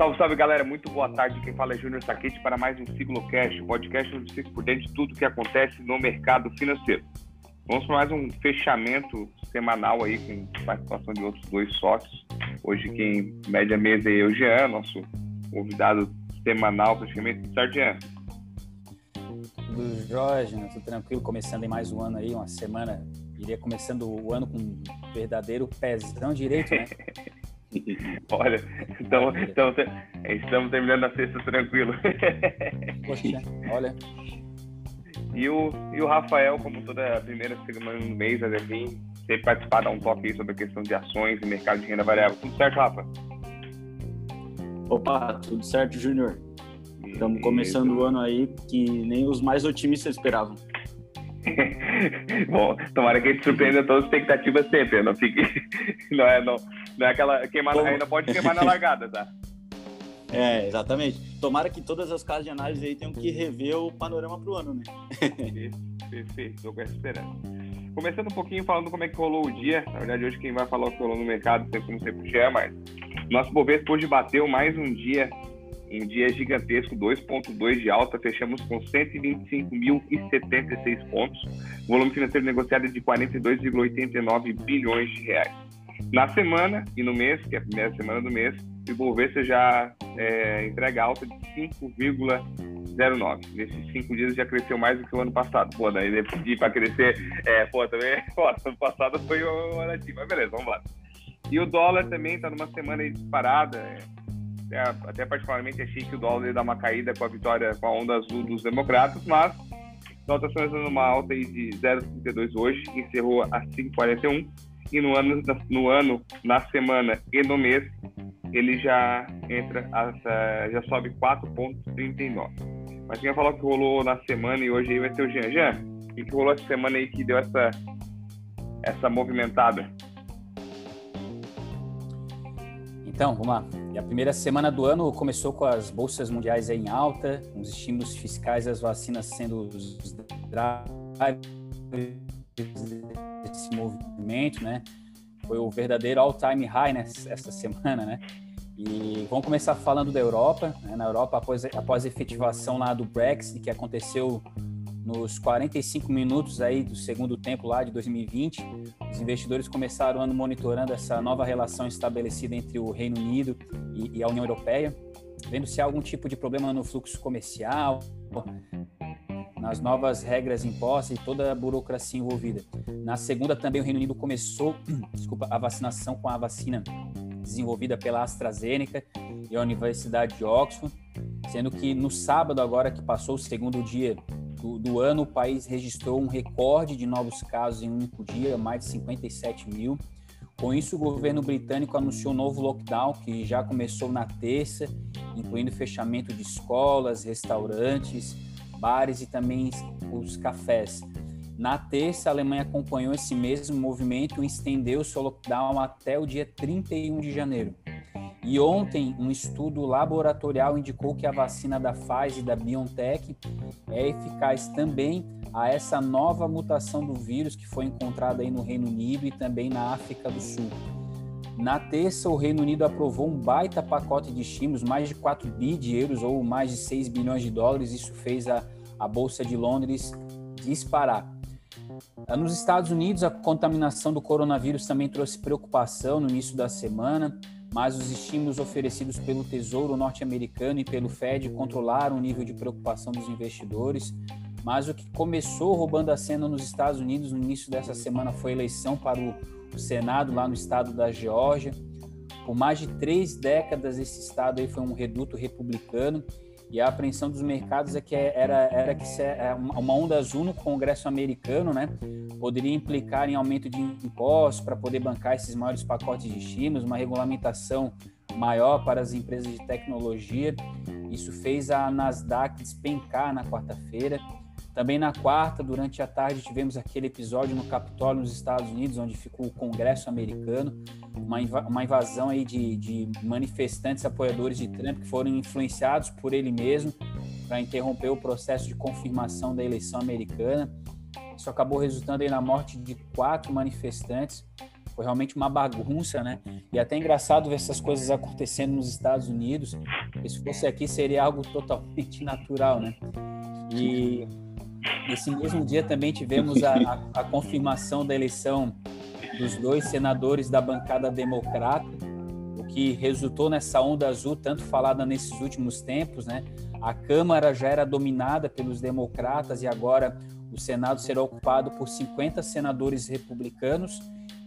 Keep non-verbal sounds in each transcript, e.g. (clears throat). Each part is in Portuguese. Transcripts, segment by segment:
Salve, salve galera, muito boa tarde. Quem fala é Júnior Saquete para mais um Ciclocast, o podcast onde você por dentro de tudo que acontece no mercado financeiro. Vamos para mais um fechamento semanal aí com participação de outros dois sócios. Hoje quem média mesa é o Jean, nosso convidado semanal praticamente. Certo, Jean? Tudo Jorge, né? tudo tranquilo, começando em mais um ano aí, uma semana, iria começando o ano com um verdadeiro pezão direito, né? (laughs) (laughs) Olha, estamos, estamos, estamos terminando a sexta tranquilo. Poxa, olha. E o, e o Rafael, como toda primeira semana do mês, vir sempre participar, dar um toque aí sobre a questão de ações e mercado de renda variável. Tudo certo, Rafa? Opa, tudo certo, Júnior. Estamos começando o ano aí que nem os mais otimistas esperavam. (laughs) Bom, tomara que a gente surpreenda todas as expectativas sempre, não fique. (laughs) Não é, não, não é aquela. Queimar, Como... Ainda pode queimar na largada, tá? É, exatamente. Tomara que todas as casas de análise aí tenham que rever o panorama para o ano, né? Perfeito, estou com essa esperança. Começando um pouquinho falando como é que rolou o dia. Na verdade, hoje quem vai falar o que rolou no mercado, sempre como sempre já é, mas nosso Bovespa hoje bateu mais um dia um dia gigantesco, 2,2 de alta, fechamos com 125.076 pontos, volume financeiro negociado de 42,89 bilhões de reais. Na semana e no mês, que é a primeira semana do mês, o Ibovespa já é, entrega alta de 5,09. Nesses cinco dias já cresceu mais do que o ano passado. Pô, daí eu pedir para crescer, é, pô, também, (laughs) pô, ano passado foi o ano mas beleza, vamos lá. E o dólar também está numa semana disparada, é, até particularmente achei que o dólar ia dar uma caída com a vitória com a onda azul dos democratas, mas o dólar está fazendo uma alta aí de 0,32 hoje, encerrou a 5,41 e no ano, no ano, na semana e no mês ele já entra, já sobe 4,39. Mas quem falar que rolou na semana e hoje aí vai ser o Jean. Jean, o que rolou essa semana aí que deu essa, essa movimentada? Então, vamos lá. E a primeira semana do ano começou com as bolsas mundiais em alta, com os estímulos fiscais as vacinas sendo os drivers desse movimento, né? Foi o verdadeiro all-time high nessa semana, né? E vamos começar falando da Europa. Né? Na Europa, após, após a efetivação lá do Brexit, que aconteceu nos 45 minutos aí do segundo tempo lá de 2020, os investidores começaram ano monitorando essa nova relação estabelecida entre o Reino Unido e, e a União Europeia, vendo se há algum tipo de problema no fluxo comercial, nas novas regras impostas e toda a burocracia envolvida. Na segunda também o Reino Unido começou, (clears throat) desculpa, a vacinação com a vacina desenvolvida pela AstraZeneca e a Universidade de Oxford, sendo que no sábado agora que passou o segundo dia do, do, ano, o país registrou um recorde de novos casos em um único dia, mais de 57 mil. Com isso, o governo britânico anunciou um novo lockdown que já começou na terça, incluindo fechamento de escolas, restaurantes, bares e também os cafés. Na terça, a Alemanha acompanhou esse mesmo movimento e estendeu seu lockdown até o dia 31 de janeiro. E ontem, um estudo laboratorial indicou que a vacina da Pfizer e da BioNTech é eficaz também a essa nova mutação do vírus que foi encontrada aí no Reino Unido e também na África do Sul. Na terça, o Reino Unido aprovou um baita pacote de estímulos, mais de 4 bi de euros ou mais de 6 bilhões de dólares. Isso fez a, a Bolsa de Londres disparar. Nos Estados Unidos, a contaminação do coronavírus também trouxe preocupação no início da semana mas os estímulos oferecidos pelo Tesouro norte-americano e pelo Fed controlaram o nível de preocupação dos investidores. Mas o que começou roubando a cena nos Estados Unidos no início dessa semana foi a eleição para o Senado lá no estado da Geórgia. Por mais de três décadas, esse estado aí foi um reduto republicano e a apreensão dos mercados é que era, era que é uma onda azul no Congresso americano, né? Poderia implicar em aumento de impostos para poder bancar esses maiores pacotes de estímulos, uma regulamentação maior para as empresas de tecnologia. Isso fez a Nasdaq despencar na quarta-feira também na quarta, durante a tarde, tivemos aquele episódio no Capitólio, nos Estados Unidos, onde ficou o Congresso americano, uma, inv uma invasão aí de, de manifestantes apoiadores de Trump que foram influenciados por ele mesmo para interromper o processo de confirmação da eleição americana. Isso acabou resultando aí na morte de quatro manifestantes. foi realmente uma bagunça, né? E até engraçado ver essas coisas acontecendo nos Estados Unidos, se fosse aqui seria algo totalmente (laughs) natural, né? E nesse mesmo dia também tivemos a, a, a confirmação da eleição dos dois senadores da bancada democrata, o que resultou nessa onda azul tanto falada nesses últimos tempos, né? A Câmara já era dominada pelos democratas e agora o Senado será ocupado por 50 senadores republicanos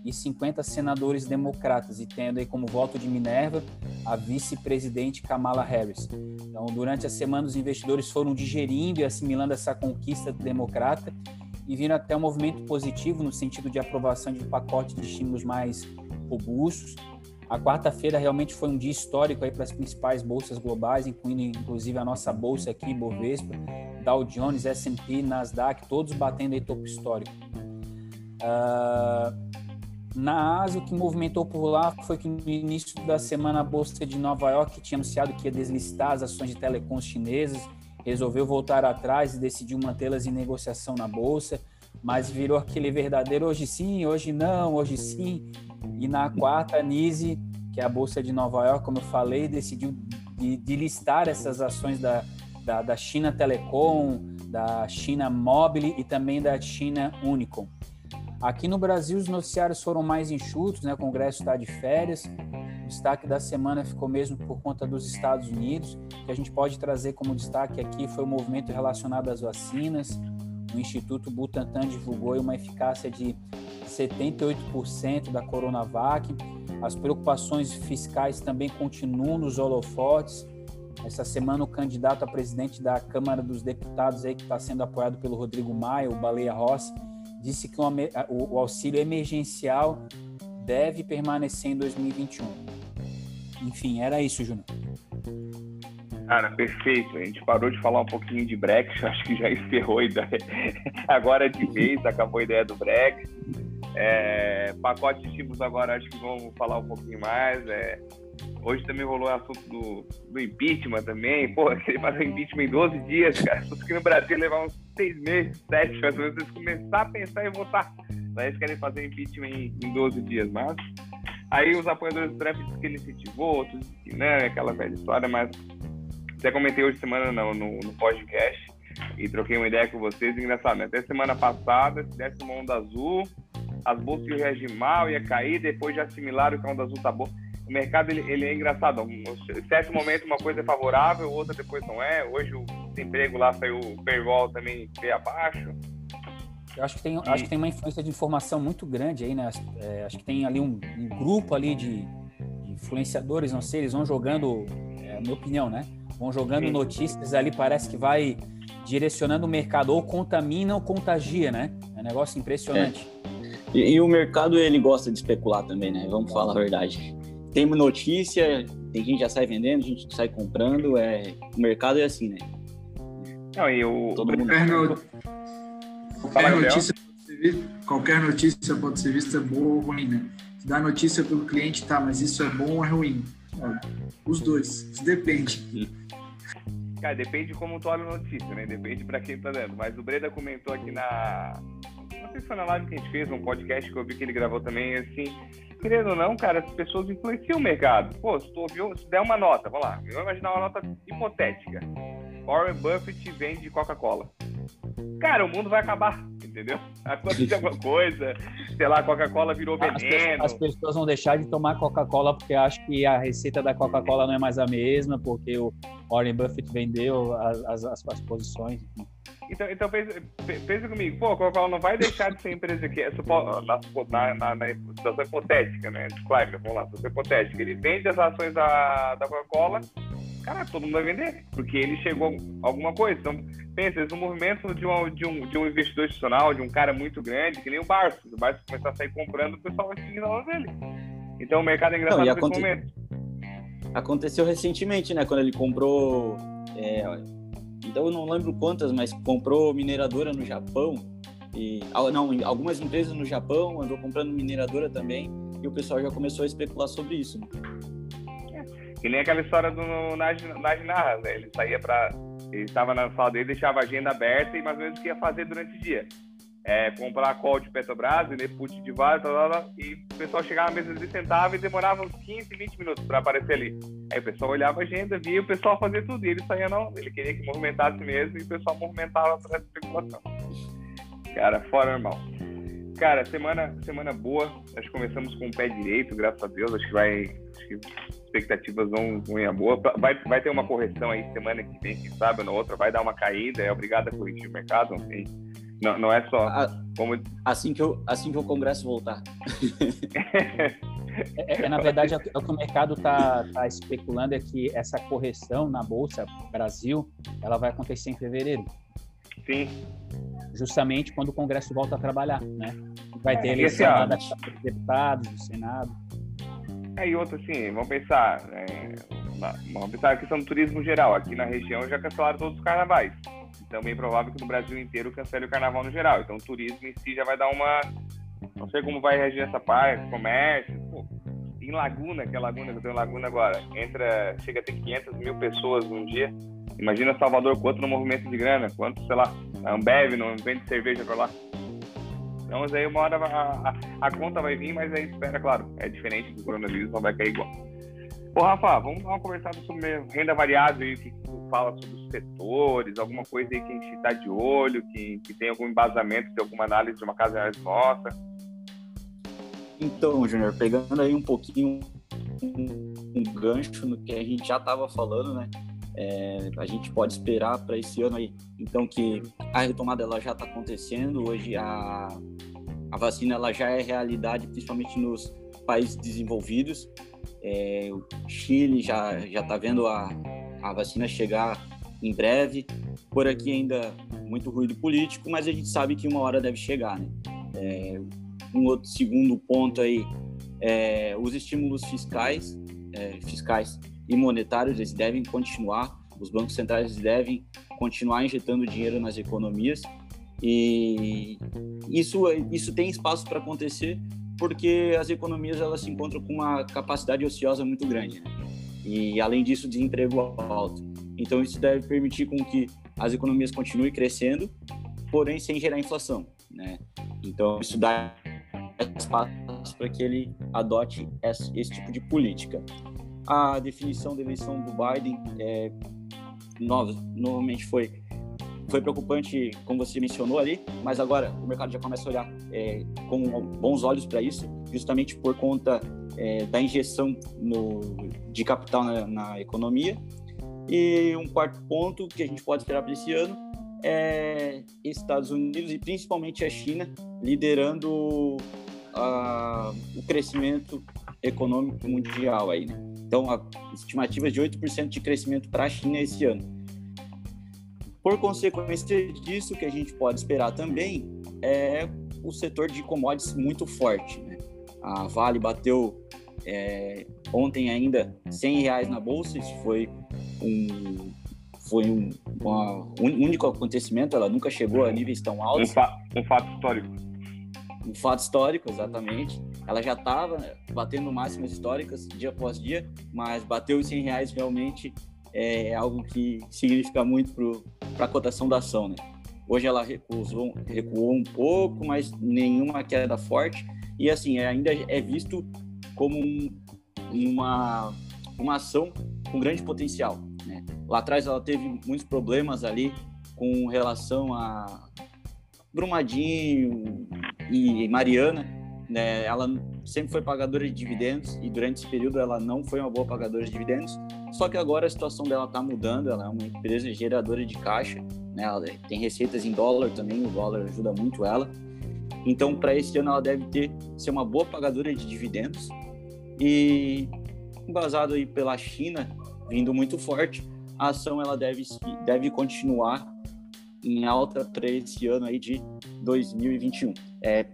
e 50 senadores democratas, e tendo aí como voto de Minerva a vice-presidente Kamala Harris. Então, durante a semana, os investidores foram digerindo e assimilando essa conquista democrata e viram até um movimento positivo no sentido de aprovação de pacotes de estímulos mais robustos. A quarta-feira realmente foi um dia histórico aí para as principais bolsas globais, incluindo inclusive a nossa bolsa aqui, Bovespa, Dow Jones, S&P, Nasdaq, todos batendo aí topo histórico. Uh, na Ásia, o que movimentou por lá foi que no início da semana a Bolsa de Nova York tinha anunciado que ia deslistar as ações de telecoms chinesas, resolveu voltar atrás e decidiu mantê-las em negociação na Bolsa, mas virou aquele verdadeiro hoje sim, hoje não, hoje sim. E na quarta, a NISE, que é a Bolsa de Nova York, como eu falei, decidiu de, de essas ações da, da, da China Telecom, da China Mobile e também da China Unicom. Aqui no Brasil, os noticiários foram mais enxutos, né? o Congresso está de férias. O destaque da semana ficou mesmo por conta dos Estados Unidos, que a gente pode trazer como destaque aqui foi o movimento relacionado às vacinas. O Instituto Butantan divulgou uma eficácia de 78% da Coronavac. As preocupações fiscais também continuam nos holofotes. Essa semana, o candidato a presidente da Câmara dos Deputados, aí, que está sendo apoiado pelo Rodrigo Maia, o Baleia Rossi, disse que o, auxílio emergencial deve permanecer em 2021. Enfim, era isso, Júnior. Cara, perfeito. A gente parou de falar um pouquinho de Brexit, (laughs) acho que já encerrou a ideia. Agora de vez, acabou a ideia do Brexit. É, pacote de estímulos agora acho que vamos falar um pouquinho mais. É, Hoje também rolou o assunto do, do impeachment também. Pô, queria fazer impeachment em 12 dias, cara. Fosse aqui no Brasil levar uns 6 meses, 7, mais ou menos, começar a pensar em votar. Aí eles querem fazer impeachment em, em 12 dias, mas. Aí os apoiadores do Trump dizem que ele incentivou, outros que né, aquela velha história, mas até comentei hoje semana no, no, no podcast e troquei uma ideia com vocês. Engraçado, né? Até semana passada, se desse uma onda azul, as bolsas iam reagir mal, ia cair, depois já assimilaram que a onda azul tá boa o mercado ele, ele é engraçado. Em certo momento uma coisa é favorável, outra depois não é. Hoje o desemprego lá saiu, o payroll também veio abaixo. Eu acho que tem, e... acho que tem uma influência de informação muito grande aí, né? É, acho que tem ali um, um grupo ali de, de, influenciadores, não sei, eles vão jogando, é a minha opinião, né? Vão jogando Sim. notícias ali, parece que vai direcionando o mercado, ou contamina ou contagia, né? É um negócio impressionante. É. E, e, o mercado, ele gosta de especular também, né? Vamos falar a verdade tem notícia, tem gente que já sai vendendo, gente que sai comprando, é, o mercado é assim, né? Não, e o... Todo mundo... Qualquer, notícia qualquer notícia pode ser vista boa ou ruim, né? Se dá notícia pelo cliente, tá, mas isso é bom ou é ruim? Os dois, isso depende. Cara, depende de como tu olha a notícia, né? Depende para quem tá dando. Mas o Breda comentou aqui na. Não sei se foi na live que a gente fez, um podcast que eu vi que ele gravou também, assim, querendo ou não, cara, as pessoas influenciam o mercado. Pô, se tu ouviu, se der uma nota, vamos lá, eu vou imaginar uma nota hipotética. Warren Buffett vende Coca-Cola. Cara, o mundo vai acabar, entendeu? Acontece alguma (laughs) coisa, sei lá, Coca-Cola virou veneno. As, pessoas vão deixar de tomar Coca-Cola porque acham que a receita da Coca-Cola não é mais a mesma, porque o Warren Buffett vendeu as, as, as posições. Enfim. Então, então pensa, pensa comigo, pô, a Coca-Cola não vai deixar de ser empresa que é na, na, na, situação hipotética, né? Claro, vamos lá, situação hipotética. Ele vende as ações da, da Coca-Cola, cara, todo mundo vai vender, porque ele chegou a alguma coisa. Então, pensa, esse é um movimento de, uma, de, um, de um investidor institucional, de um cara muito grande, que nem o Barça. O Barça começar a sair comprando, o pessoal vai seguir na dele. Então, o mercado é engraçado não, nesse aconte... momento. Aconteceu recentemente, né? Quando ele comprou. É então eu não lembro quantas, mas comprou mineradora no Japão. E, não, algumas empresas no Japão andou comprando mineradora também e o pessoal já começou a especular sobre isso. Né? É, que nem aquela história do Naj Narra, né? Ele saía para ele estava na sala dele, deixava a agenda aberta e mais ou menos o que ia fazer durante o dia. É, comprar call de Petrobras, vender put de Vale, tal, tal, e o pessoal chegava na mesa e sentava e demorava uns 15, 20 minutos para aparecer ali. Aí o pessoal olhava a agenda, via o pessoal fazer tudo, e ele saía não, ele queria que movimentasse mesmo, e o pessoal movimentava para essa especulação. Cara, fora normal. Cara, semana, semana boa, que começamos com o pé direito, graças a Deus, acho que vai, acho que expectativas vão, vão a boa. Vai, vai ter uma correção aí semana que vem, quem sabe, ou na outra, vai dar uma caída, é obrigado a corrigir o mercado, não tem não, não é só. como... assim, que eu, assim que o Congresso voltar. (laughs) é, é, na verdade, é o que o mercado está tá especulando é que essa correção na Bolsa Brasil ela vai acontecer em fevereiro. Sim. Justamente quando o Congresso volta a trabalhar, né? Vai ter é, eleição lá da dos deputados, do Senado. É, e outro assim, vamos pensar, é, vamos pensar a questão do turismo geral. Aqui na região já cancelaram todos os carnavais. Então, é provável que no Brasil inteiro cancele o carnaval no geral. Então, o turismo em si já vai dar uma. Não sei como vai reagir essa parte, comércio. Pô, em Laguna, que é Laguna que eu tenho Laguna agora, entra, chega a ter 500 mil pessoas num dia. Imagina Salvador, quanto no movimento de grana, quanto, sei lá, Ambev não vende cerveja para lá. Então, aí uma hora a, a, a, conta vai vir, mas aí espera, claro, é diferente do coronavírus, não vai cair igual. Ô, Rafa, vamos dar uma conversada sobre renda variável e o que tu fala sobre os setores, alguma coisa aí que a gente está de olho, que, que tem algum embasamento, tem alguma análise de uma casa reais nossa. Então, Júnior, pegando aí um pouquinho um gancho no que a gente já estava falando, né? É, a gente pode esperar para esse ano aí, então que a retomada ela já está acontecendo. Hoje a, a vacina ela já é realidade, principalmente nos países desenvolvidos. É, o Chile já já está vendo a, a vacina chegar em breve. Por aqui ainda muito ruído político, mas a gente sabe que uma hora deve chegar. Né? É, um outro segundo ponto aí, é, os estímulos fiscais, é, fiscais e monetários, eles devem continuar. Os bancos centrais devem continuar injetando dinheiro nas economias e isso isso tem espaço para acontecer porque as economias elas se encontram com uma capacidade ociosa muito grande né? e além disso desemprego alto. Então isso deve permitir com que as economias continuem crescendo, porém sem gerar inflação, né? Então isso dá espaço para que ele adote esse, esse, tipo de política. A definição da eleição do Biden é, novamente foi foi preocupante, como você mencionou ali, mas agora o mercado já começa a olhar é, com bons olhos para isso, justamente por conta é, da injeção no, de capital na, na, economia. E um quarto ponto que a gente pode esperar para esse ano é Estados Unidos e principalmente a China liderando a, o crescimento econômico mundial aí, né? Então, a estimativa de 8% de crescimento para a China esse ano. Por consequência disso, que a gente pode esperar também é o setor de commodities muito forte. Né? A Vale bateu é, ontem ainda 100 reais na bolsa, isso foi um foi um, uma, um único acontecimento, ela nunca chegou a níveis tão altos. Um, fa um fato histórico. Um fato histórico, exatamente. Ela já estava batendo máximas históricas dia após dia, mas bateu os 100 reais realmente é algo que significa muito para a cotação da ação. Né? Hoje ela recuou, recuou um pouco, mas nenhuma queda forte. E assim, ainda é visto como um, uma, uma ação com grande potencial. Né? Lá atrás ela teve muitos problemas ali com relação a Brumadinho e Mariana. Né? Ela sempre foi pagadora de dividendos e durante esse período ela não foi uma boa pagadora de dividendos. Só que agora a situação dela está mudando, ela é uma empresa geradora de caixa, né? ela tem receitas em dólar também, o dólar ajuda muito ela. Então, para esse ano, ela deve ter ser uma boa pagadora de dividendos e embasado aí pela China vindo muito forte, a ação ela deve deve continuar em alta para esse ano aí de 2021. É,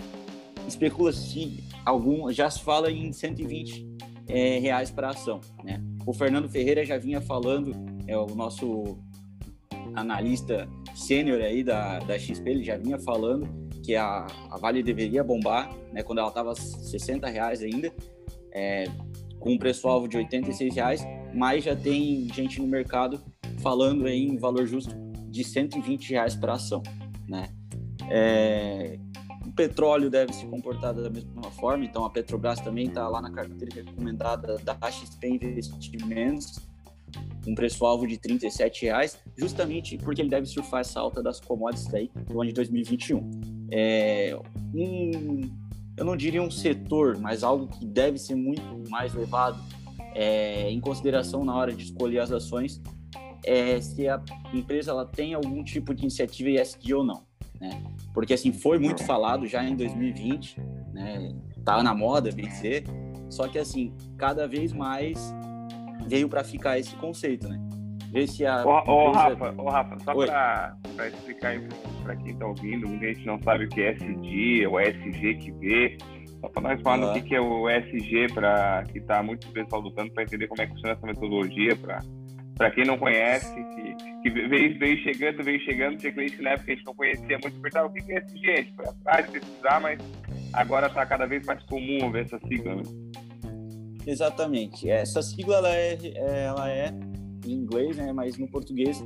especula-se algum, já se fala em 120 é, reais para ação, né? O Fernando Ferreira já vinha falando, é o nosso analista sênior aí da, da XP, ele já vinha falando que a, a Vale deveria bombar, né, quando ela estava 60 reais ainda, é, com um preço-alvo de 86 reais, mas já tem gente no mercado falando em valor justo de 120 reais para ação, né? É, petróleo deve se comportar da mesma forma, então a Petrobras também está lá na carteira recomendada da XP Investimentos, um preço-alvo de R$ reais, justamente porque ele deve surfar essa alta das commodities aí no ano de 2021. É, um, eu não diria um setor, mas algo que deve ser muito mais levado é, em consideração na hora de escolher as ações é se a empresa ela tem algum tipo de iniciativa ESG ou não, né? Porque assim foi muito falado já em 2020, né? Tá na moda vencer, só que assim cada vez mais veio para ficar esse conceito, né? Ver se a. Ô, ô Rafa, ô, Rafa, só para explicar para quem está ouvindo, muita gente não sabe o que é SG ou SG que vê. Só para nós falar o que é o SG, para que está muito pessoal lutando para entender como é que funciona essa metodologia, para quem não conhece, que, que veio, veio chegando, veio chegando, tinha cliente na época que a gente não conhecia muito, perguntava o que é a gente foi atrás, pesquisar, mas agora está cada vez mais comum ver essa sigla. Né? Exatamente. Essa sigla ela é, ela é em inglês, né? mas no português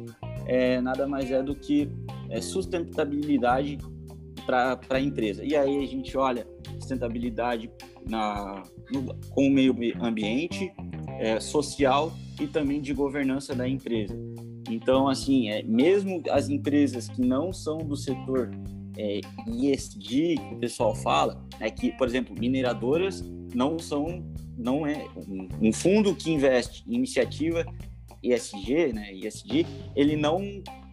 é, nada mais é do que é, sustentabilidade para a empresa. E aí a gente olha sustentabilidade na, no, com o meio ambiente, é, social e também de governança da empresa. Então, assim, é, mesmo as empresas que não são do setor é, ESG, que o pessoal fala, é que, por exemplo, mineradoras não são, não é um, fundo que investe em iniciativa ESG, né, ESG, ele não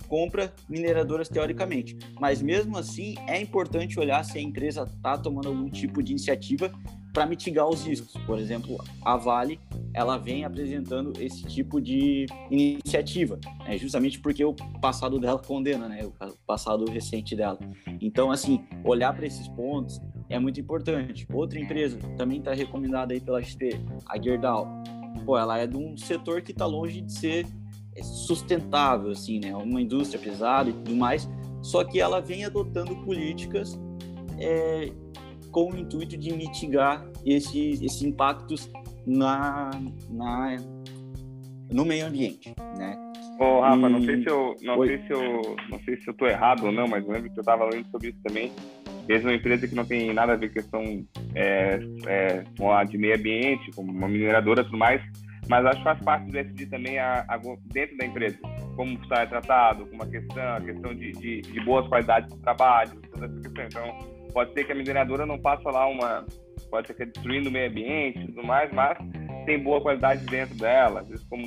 compra mineradoras teoricamente. Mas mesmo assim, é importante olhar se a empresa está tomando algum tipo de iniciativa para mitigar os riscos. Por exemplo, a Vale, ela vem apresentando esse tipo de iniciativa, né? justamente porque o passado dela condena, né? O passado recente dela. Então, assim, olhar para esses pontos é muito importante. Outra empresa também está recomendada aí pela XP, a Gerdau. Pô, ela é de um setor que está longe de ser sustentável, assim, né? Uma indústria pesada e tudo mais, só que ela vem adotando políticas é, com o intuito de mitigar esses, esses impactos na, na, no meio ambiente, né? Ô, Rafa, e... não sei se eu não sei se eu não sei se eu tô errado ou não, mas eu lembro que eu estava lendo sobre isso também. Eles uma empresa que não tem nada a ver com questão é, é, com a de meio ambiente, como uma mineradora tudo mais, mas acho que faz parte do SD também a, a, dentro da empresa, como está tratado, como a questão, a questão de, de, de boas qualidades de trabalho, toda essa questão. Então, pode ser que a mineradora não passe lá uma, pode ser que é destruindo o meio ambiente e tudo mais, mas tem boa qualidade dentro dela. Às vezes, como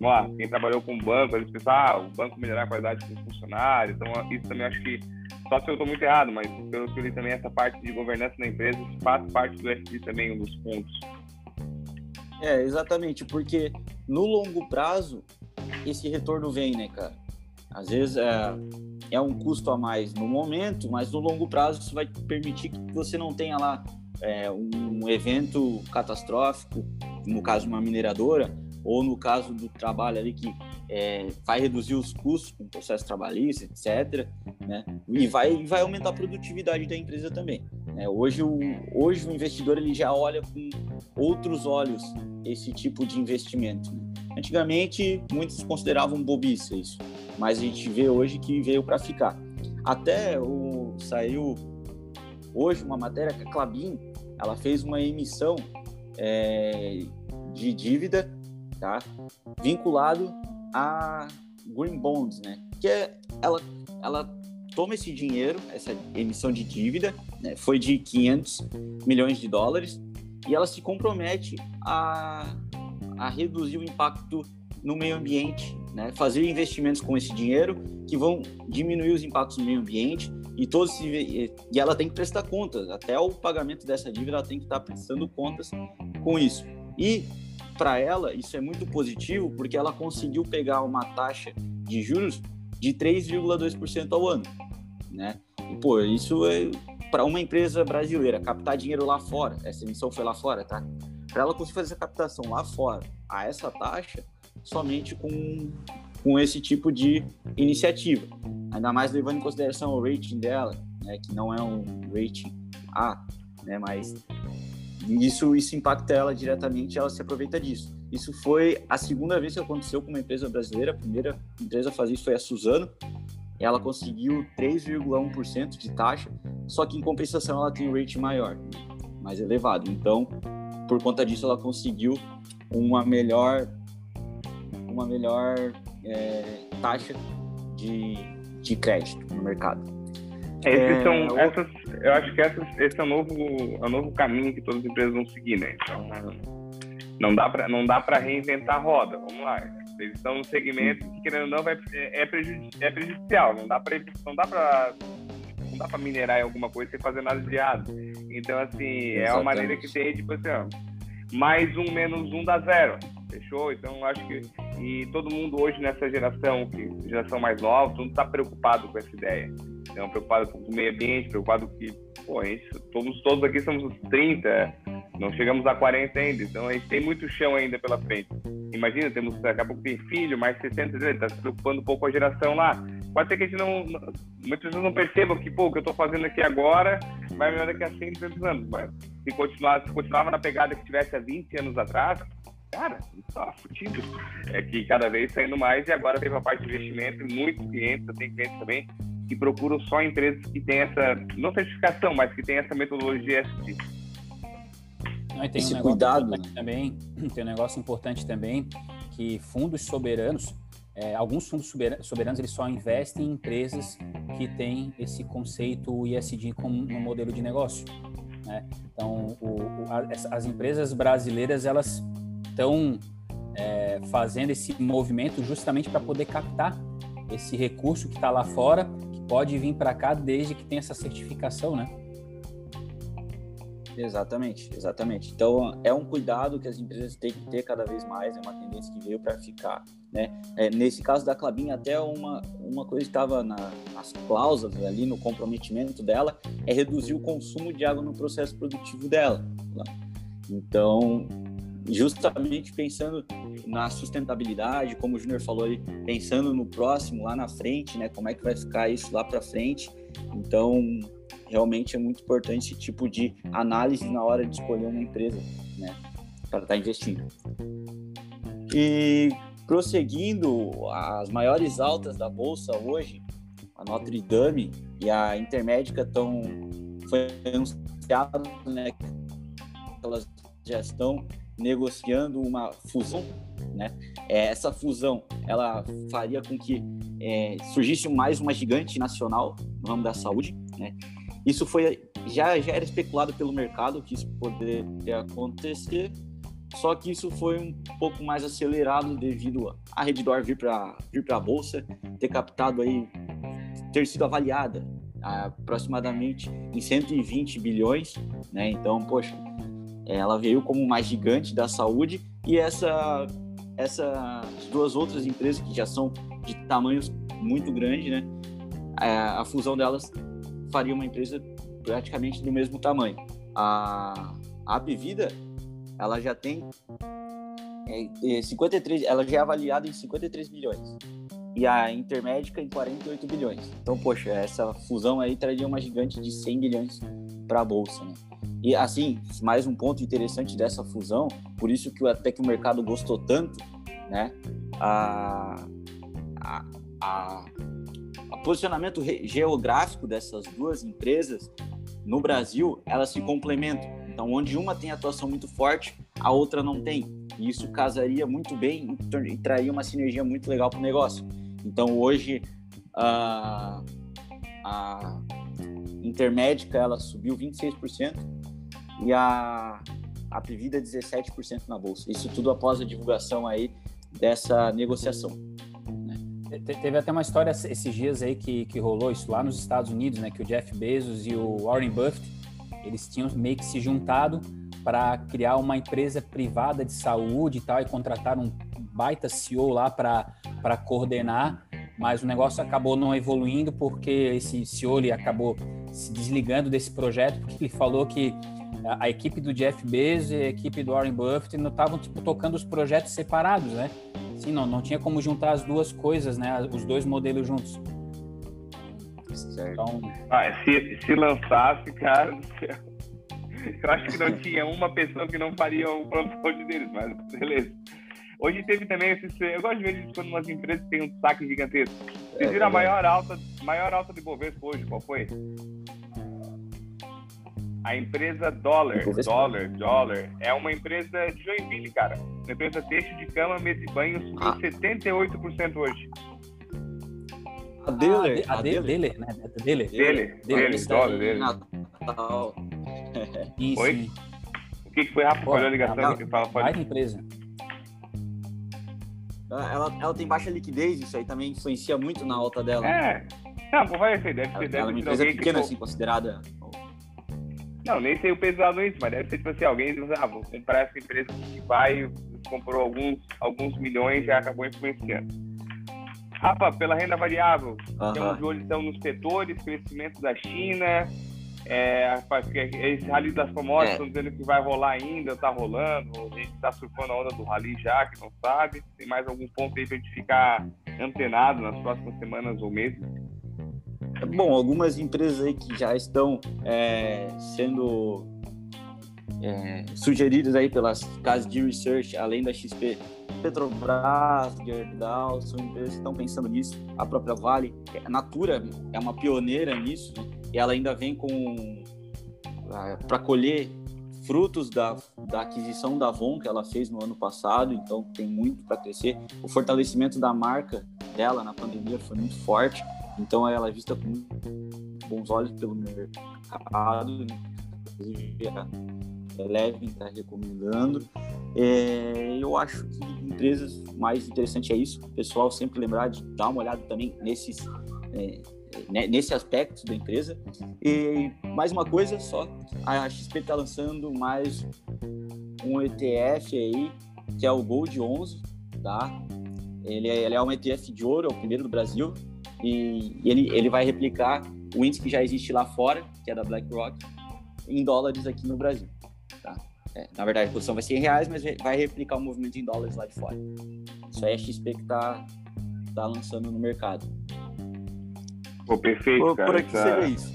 lá, quem trabalhou com banco, eles pensam, ah, o banco melhorar a qualidade dos funcionários. Então, isso também acho que, só se eu estou muito errado, mas pelo que eu li também, essa parte de governança na empresa faz parte do SD também, um dos pontos. É, exatamente, porque no longo prazo esse retorno vem, né, cara? Às vezes é, é um custo a mais no momento, mas no longo prazo isso vai permitir que você não tenha lá é, um evento catastrófico, no caso uma mineradora, ou no caso do trabalho ali que é, vai reduzir os custos com o processo trabalhista, etc. Né? E vai, vai aumentar a produtividade da empresa também. Né? Hoje, o, hoje o investidor ele já olha com outros olhos esse tipo de investimento. Né? Antigamente, muitos consideravam bobice isso, mas a gente vê hoje que veio para ficar. Até o, saiu hoje uma matéria que a Clabin ela fez uma emissão é, de dívida tá? vinculado a green bonds, né? Que é ela ela toma esse dinheiro, essa emissão de dívida, né? foi de 500 milhões de dólares e ela se compromete a, a reduzir o impacto no meio ambiente, né? Fazer investimentos com esse dinheiro que vão diminuir os impactos no meio ambiente e todos e ela tem que prestar contas até o pagamento dessa dívida ela tem que estar prestando contas com isso e para ela, isso é muito positivo porque ela conseguiu pegar uma taxa de juros de 3,2% ao ano, né? E, pô, isso é para uma empresa brasileira captar dinheiro lá fora, essa emissão foi lá fora, tá? Para ela conseguir fazer essa captação lá fora a essa taxa, somente com, com esse tipo de iniciativa. Ainda mais levando em consideração o rating dela, né, que não é um rating A, né, mas isso, isso impacta ela diretamente, ela se aproveita disso. Isso foi a segunda vez que aconteceu com uma empresa brasileira. A primeira empresa a fazer isso foi a Suzano. ela conseguiu 3,1% de taxa, só que em compensação ela tem um rate maior, mais elevado. Então, por conta disso, ela conseguiu uma melhor, uma melhor é, taxa de, de crédito no mercado. Esses é, são, essas, eu acho que essas, esse é o novo, é o novo caminho que todas as empresas vão seguir, né? Então, não dá para não dá para reinventar a roda. Vamos lá. Eles estão no segmento que querendo ou não vai é, é, é prejudicial. Não dá para não dá para não dá para minerar em alguma coisa sem fazer nada de errado. Então assim Exatamente. é uma maneira que tem tipo assim, ó, mais um menos um dá zero. Fechou? Então acho que e todo mundo hoje nessa geração que geração mais nova, todo mundo está preocupado com essa ideia. Então preocupado com o meio ambiente, preocupado que pô, gente, todos todos aqui somos 30 não chegamos a 40 ainda, então a gente tem muito chão ainda pela frente. Imagina, temos daqui a pouco tem filho, mais 60, está se preocupando um pouco com a geração lá. Pode ser que a gente não. Muitas pessoas não percebam que, pô, o que eu estou fazendo aqui agora vai melhorar daqui a 100, 200 anos. Mas se, continuar, se continuava na pegada que tivesse há 20 anos atrás, cara, está fudido. É que cada vez está indo mais e agora teve a parte de investimento e muitos clientes, eu tenho clientes também, que procuram só empresas que têm essa, não certificação, mas que têm essa metodologia ST. Não, tem Esse um cuidado né? também, (clears throat) tem um negócio importante também que fundos soberanos, é, alguns fundos soberanos eles só investem em empresas que têm esse conceito ISD como um modelo de negócio. Né? Então, o, o, a, as empresas brasileiras elas estão é, fazendo esse movimento justamente para poder captar esse recurso que está lá fora, pode vir para cá desde que tenha essa certificação, né? Exatamente, exatamente. Então é um cuidado que as empresas têm que ter cada vez mais, é uma tendência que veio para ficar. Né? É, nesse caso da Clabin, até uma, uma coisa que estava na, nas cláusulas ali no comprometimento dela é reduzir o consumo de água no processo produtivo dela. Então, justamente pensando na sustentabilidade, como o Júnior falou pensando no próximo lá na frente, né? Como é que vai ficar isso lá para frente? Então, realmente é muito importante esse tipo de análise na hora de escolher uma empresa, né, para estar tá investindo. E prosseguindo, as maiores altas da bolsa hoje, a Notre Dame e a Intermédica estão foi anunciado, né, que elas já estão negociando uma fusão, né? É, essa fusão, ela faria com que é, surgisse mais uma gigante nacional no ramo da saúde, né? Isso foi já já era especulado pelo mercado que isso poderia acontecer, só que isso foi um pouco mais acelerado devido a Redditor vir para vir para a bolsa, ter captado aí ter sido avaliada aproximadamente em 120 bilhões, né? Então, poxa, ela veio como uma gigante da saúde e essa essas duas outras empresas que já são de tamanhos muito grandes, né? A, a fusão delas faria uma empresa praticamente do mesmo tamanho. A, a Bevida, ela já tem é, 53, é, ela já é avaliada em 53 milhões e a Intermédica em 48 bilhões. Então, poxa, essa fusão aí traria uma gigante de 100 bilhões para a bolsa, né? E assim, mais um ponto interessante dessa fusão, por isso que até que o mercado gostou tanto, né? A, a, a posicionamento geográfico dessas duas empresas no Brasil, elas se complementam. Então, onde uma tem atuação muito forte, a outra não tem. E isso casaria muito bem e traria uma sinergia muito legal para o negócio. Então, hoje, a, a Intermédica ela subiu 26% e a, a Previda 17% na bolsa. Isso tudo após a divulgação aí dessa negociação. Teve até uma história esses dias aí que, que rolou isso lá nos Estados Unidos, né? Que o Jeff Bezos e o Warren Buffett, eles tinham meio que se juntado para criar uma empresa privada de saúde e tal, e contrataram um baita CEO lá para coordenar, mas o negócio acabou não evoluindo porque esse CEO ele acabou se desligando desse projeto, porque ele falou que a, a equipe do Jeff Bezos e a equipe do Warren Buffett não estavam tipo, tocando os projetos separados, né? Sim, não, não tinha como juntar as duas coisas, né? Os dois modelos juntos. Certo. Então... Ah, se, se lançasse, cara do céu. Eu acho que não (laughs) tinha uma pessoa que não faria o plano deles, mas beleza. Hoje teve também esse. Eu gosto de ver isso quando umas empresas têm um saque gigantesco. Vocês viram a maior alta, maior alta de Bovespa hoje, qual foi? A empresa Dollar, Dollar, Dollar, é uma empresa de Joinville, cara. Uma empresa têxtil de cama, mesa e banho, subiu ah. 78% hoje. A Dealer, ah, a, a Dealer, né? A Dealer. Dealer, Dealer, Dollar, Dealer. Oi? O que, que foi, Rafa? Falhou a ligação? que fala, pode... empresa. Ela, ela tem baixa liquidez, isso aí também influencia muito na alta dela. É. Não, vai ser, deve ser. Deve ela é uma empresa pequena, assim, considerada não, nem sei o pesado isso, mas deve ser tipo assim, alguém diz, ah, vou comprar essa empresa que vai, comprou alguns, alguns milhões e já acabou influenciando. Rafa, pela renda variável, uhum. temos de olho então nos setores, crescimento da China, é, esse rally das commodities estão é. dizendo que vai rolar ainda, está rolando, a gente está surfando a onda do rally já, que não sabe. Tem mais algum ponto aí para a gente ficar antenado nas próximas semanas ou meses? Bom, algumas empresas aí que já estão é, sendo é, sugeridas aí pelas casas de research, além da XP, Petrobras, Gerdau, são empresas que estão pensando nisso. A própria Vale, a Natura é uma pioneira nisso né? e ela ainda vem com para colher frutos da, da aquisição da Avon que ela fez no ano passado, então tem muito para crescer. O fortalecimento da marca dela na pandemia foi muito forte. Então ela é vista com bons olhos pelo mercado, inclusive a Eleven está recomendando. É, eu acho que empresas mais interessante é isso, o pessoal sempre lembrar de dar uma olhada também nesses é, né, nesse aspecto da empresa. E mais uma coisa só, a XP está lançando mais um ETF aí, que é o Gold 11, tá? Ele é, ele é um ETF de ouro, é o primeiro do Brasil, e, ele, ele vai replicar o índice que já existe lá fora, que é da BlackRock, em dólares aqui no Brasil. Tá? É, na verdade, a posição vai ser em reais, mas vai replicar o movimento em dólares lá de fora. Isso aí é a XP que está tá lançando no mercado. Pô, perfeito, por, cara. Por aqui essa, seria isso.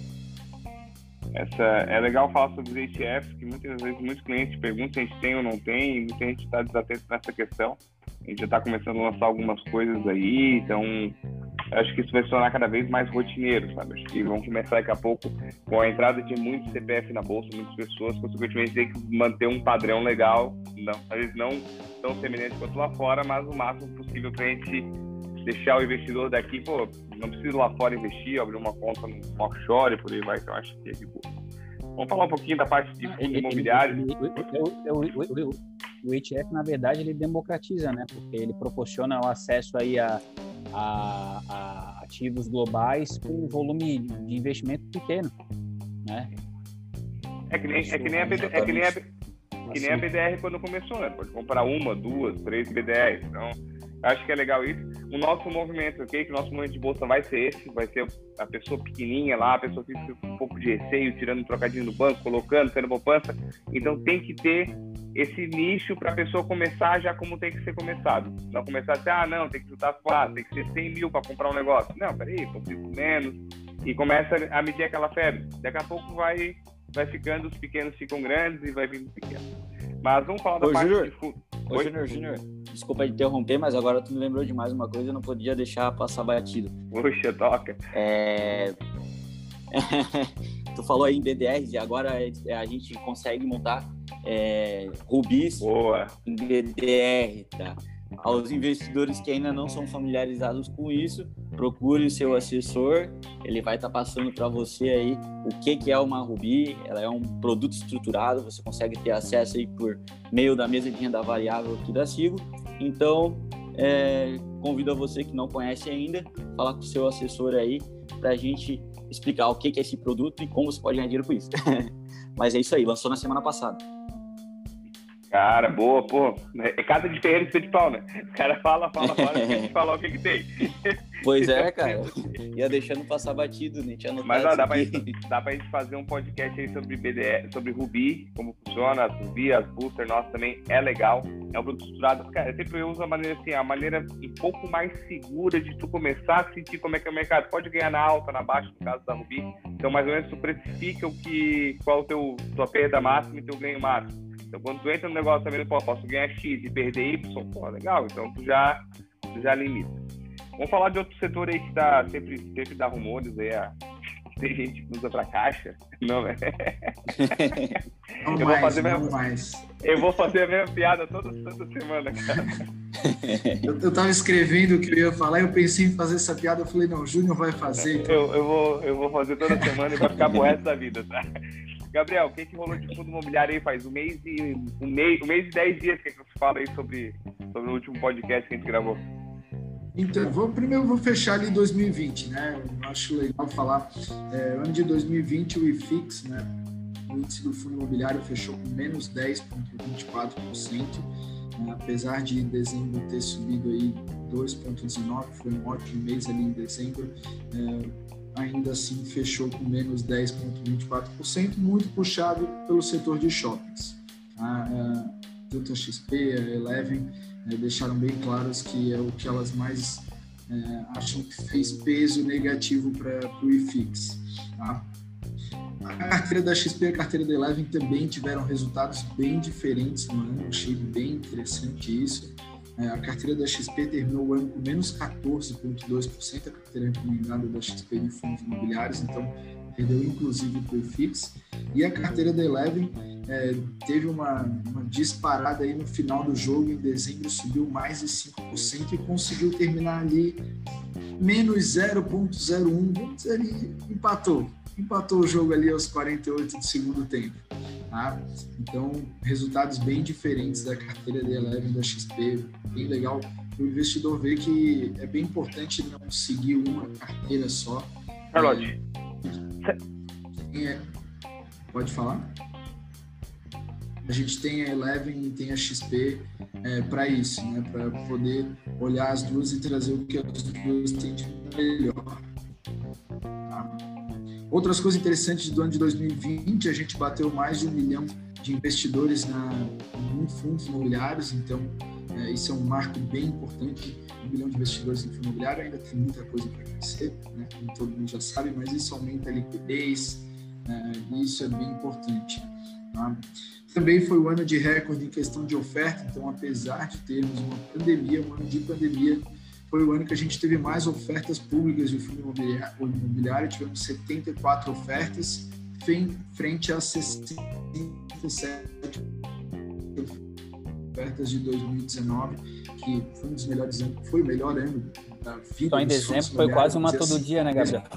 Essa, é legal falar sobre os ETFs, que muitas vezes muitos clientes perguntam se a gente tem ou não tem, e muita gente está desatento nessa questão. A gente já está começando a lançar algumas coisas aí, então acho que isso vai se tornar cada vez mais rotineiro, sabe? Acho que vão começar daqui a pouco com a entrada de muitos CPF na bolsa, muitas pessoas, consequentemente ter que manter um padrão legal, não, às vezes não tão semelhante quanto lá fora, mas o máximo possível para a gente deixar o investidor daqui, pô, não precisa lá fora investir, abrir uma conta no offshore, por aí vai, então acho que é de boa. Vamos falar um pouquinho da parte de fundo imobiliário. O ETF, na verdade, ele democratiza, né? Porque ele proporciona o acesso aí a a, a ativos globais com volume de investimento pequeno, né? É que nem, é que nem a, BD, é que nem a, que nem a BDR quando começou, né? Pode comprar uma, duas, três BDRs. Então, acho que é legal isso. O nosso movimento, ok? Que o nosso movimento de bolsa vai ser esse, vai ser a pessoa pequenininha lá, a pessoa que fica com um pouco de receio, tirando um trocadinho do banco, colocando, tendo poupança. Então tem que ter esse nicho para a pessoa começar já como tem que ser começado. Não começar a dizer, ah, não, tem que juntar quatro, tem que ser 100 mil para comprar um negócio. Não, peraí, preciso menos. E começa a medir aquela febre. Daqui a pouco vai, vai ficando, os pequenos ficam grandes e vai vindo pequeno. Mas vamos falar da Ô, parte Júnior. de fundo. Ô, Júnior, Júnior, desculpa interromper, mas agora tu me lembrou de mais uma coisa e não podia deixar passar batido. Puxa, toca. É... (laughs) tu falou aí em BDRs e agora a gente consegue montar é, rubis Boa. em BDR, tá? Aos investidores que ainda não são familiarizados com isso, procure o seu assessor, ele vai estar tá passando para você aí o que, que é uma Rubi, ela é um produto estruturado, você consegue ter acesso aí por meio da mesa de renda variável aqui da Sigo. Então, é, convido a você que não conhece ainda, falar com o seu assessor aí para a gente explicar o que, que é esse produto e como você pode ganhar dinheiro com isso. (laughs) Mas é isso aí, lançou na semana passada. Cara, boa, pô. É casa de ferreiro de pau, né? O cara fala, fala, fala, a gente (laughs) falar o que que tem. Pois é, cara. Ia deixando passar batido, né? Tinha Mas ó, dá, pra gente, dá pra gente fazer um podcast aí sobre BDR, sobre Ruby, como funciona, as Ruby, as Booster, nossa, também é legal. É um produto estruturado. Cara, eu sempre uso a maneira assim, a maneira um pouco mais segura de tu começar a sentir como é que é o mercado. Pode ganhar na alta, na baixa, no caso da Ruby. Então, mais ou menos, tu precifica o que, qual é o teu, tua perda máxima e teu ganho máximo. Então, quando tu entra no negócio também, pô, posso ganhar X e perder Y, pô, legal. Então, tu já, tu já limita. Vamos falar de outro setor aí que tá sempre, sempre dá rumores aí, a, tem gente que usa para caixa. Não, né? (laughs) Não eu mais, vou fazer não mais. Eu vou fazer a mesma piada toda, toda semana, cara. (laughs) Eu, eu tava escrevendo o que eu ia falar e eu pensei em fazer essa piada. Eu falei, não, o Júnior vai fazer. Então. Eu, eu, vou, eu vou fazer toda semana e vai ficar pro resto da vida, tá? Gabriel, o que, que rolou de fundo imobiliário aí faz um mês e um mês, um mês e dez dias que você fala aí sobre, sobre o último podcast que a gente gravou? Então, vou, primeiro vou fechar ali 2020, né? Eu acho legal falar. É, ano de 2020, o IFIX, né? O índice do fundo imobiliário fechou com menos 10,24%, né? apesar de dezembro ter subido aí 2,19%, foi um ótimo mês ali em dezembro. É, ainda assim fechou com menos 10,24%, muito puxado pelo setor de shoppings. A XP, a Eleven, é, deixaram bem claras que é o que elas mais é, acham que fez peso negativo para o IFIX. Tá? A carteira da XP e a carteira da Eleven também tiveram resultados bem diferentes no ano, achei bem interessante isso. É, a carteira da XP terminou o ano com menos 14,2%, a carteira recomendada da XP de fundos imobiliários, então perdeu inclusive o IFIX. E a carteira da Eleven é, teve uma, uma, disparada aí no final do jogo, em dezembro subiu mais de 5% e conseguiu terminar ali menos 0,01, ali empatou, empatou o jogo ali aos 48 do segundo tempo. Tá? Então, resultados bem diferentes da carteira de Eleven da XP, bem legal o investidor ver que é bem importante não seguir uma carteira só. Carlote. É, pode falar? A gente tem a Eleven e tem a XP é, para isso, né? para poder olhar as duas e trazer o que as duas têm de melhor. Tá? Outras coisas interessantes do ano de 2020, a gente bateu mais de um milhão de investidores na, em fundos imobiliários, então é, isso é um marco bem importante. Um milhão de investidores em fundo imobiliário ainda tem muita coisa para crescer, né? como todo mundo já sabe, mas isso aumenta a liquidez e isso é bem importante. Tá? Também foi o ano de recorde em questão de oferta, então, apesar de termos uma pandemia, um ano de pandemia, foi o ano que a gente teve mais ofertas públicas de fundo imobiliário, imobiliário tivemos 74 ofertas, frente a 67 ofertas de 2019, que foi um dos melhores anos, foi o melhor ano da vida. Só em dezembro foi quase uma todo assim, dia, né, Gabriel? (laughs)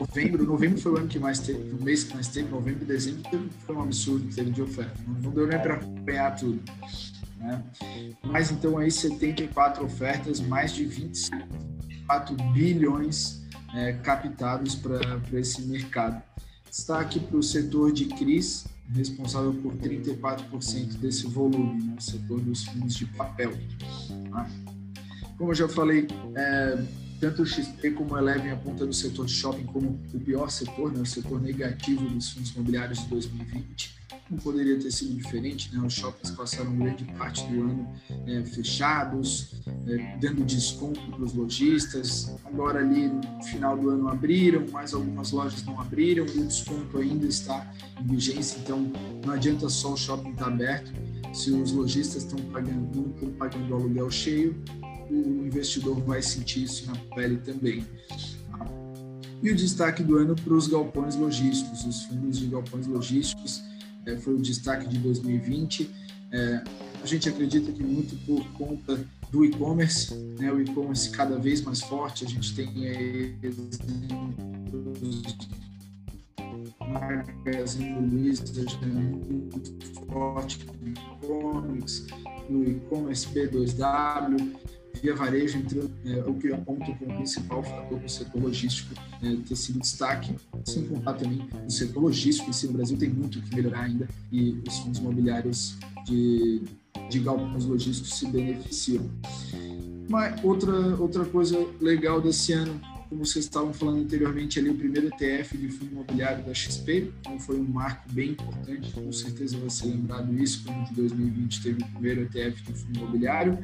novembro, novembro foi o ano que mais teve, o mês que mais teve, novembro e dezembro foi um absurdo que teve de oferta. Não, não deu nem para acompanhar tudo. Né? Mas então aí 74 ofertas, mais de 24 bilhões é, captados para esse mercado. Destaque para o setor de CRIs, responsável por 34% desse volume, né? o setor dos fundos de papel. Tá? Como eu já falei, é, tanto o XP como o Eleven apontam no setor de shopping como o pior setor, né, o setor negativo dos fundos imobiliários de 2020. Não poderia ter sido diferente, né? Os shoppings passaram grande parte do ano é, fechados, é, dando desconto para os lojistas. Agora ali no final do ano abriram, mas algumas lojas não abriram o desconto ainda está em vigência. Então não adianta só o shopping estar aberto se os lojistas estão pagando, não estão pagando aluguel cheio, o investidor vai sentir isso na pele também. E o destaque do ano para os galpões logísticos, os fundos de galpões logísticos, é, foi o destaque de 2020. É, a gente acredita que muito por conta do e-commerce, né, o e-commerce cada vez mais forte, a gente tem aí, Magazine Luiza já muito forte no e-commerce, no e-commerce B2W, Via Varejo entrando, é, o que aponta como principal fator do setor logístico é, ter sido destaque, sem contar também o setor logístico em si no Brasil tem muito que melhorar ainda e os fundos imobiliários de, de galpões logísticos se beneficiam. Mas outra, outra coisa legal desse ano, como vocês estavam falando anteriormente ali, o primeiro ETF de fundo imobiliário da XP, então foi um marco bem importante, com certeza vai ser lembrado isso, quando de 2020 teve o primeiro ETF de fundo imobiliário,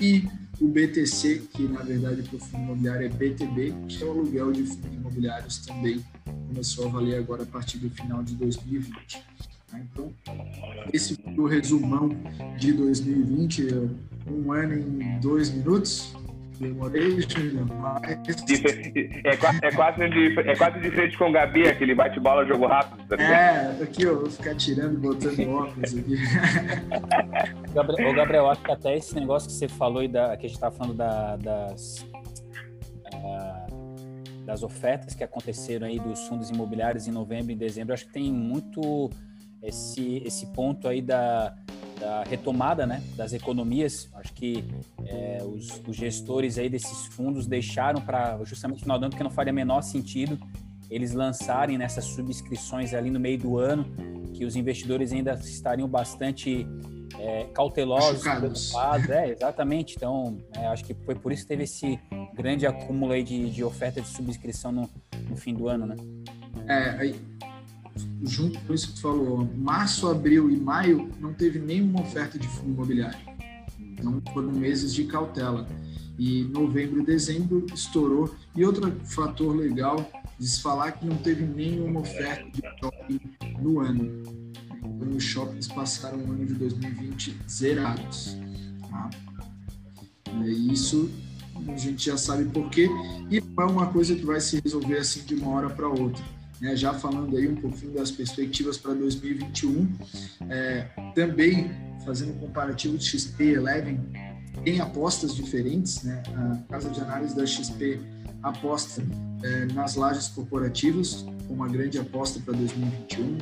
e o BTC, que na verdade para o fundo imobiliário é BTB, que é o aluguel de fundos imobiliários também começou a valer agora a partir do final de 2020. Tá? Então, esse foi o resumão de 2020, um ano em dois minutos. Demorei, Júnior, mas... É, é, quase de, é quase de frente com o Gabi, aquele bate-bola, jogo rápido. Tá é, aqui eu vou ficar tirando e botando óculos aqui. (laughs) Gabriel, Gabriel, acho que até esse negócio que você falou e da, que a gente tá falando da, das... Uh, das ofertas que aconteceram aí dos fundos imobiliários em novembro e dezembro, acho que tem muito esse, esse ponto aí da, da retomada né, das economias. Acho que é, os, os, gestores aí desses fundos deixaram para justamente no final do ano, porque não faria menor sentido eles lançarem nessas subscrições ali no meio do ano, que os investidores ainda estariam bastante é, cautelosos, preocupados. É, exatamente. Então, é, acho que foi por isso que teve esse grande acúmulo aí de, de oferta de subscrição no, no fim do ano, né? É, junto com isso que falou, março, abril e maio não teve nenhuma oferta de fundo imobiliário. Então foram meses de cautela. E novembro e dezembro estourou. E outro fator legal de se falar que não teve nenhuma oferta de shopping no ano. Então os shoppings passaram o ano de 2020 zerados. Tá? E isso a gente já sabe por quê. E não é uma coisa que vai se resolver assim de uma hora para outra né, já falando aí um pouquinho das perspectivas para 2021, é, também fazendo um comparativo de XP Eleven, tem apostas diferentes, né? A casa de análise da XP aposta é, nas lajes corporativas, uma grande aposta para 2021,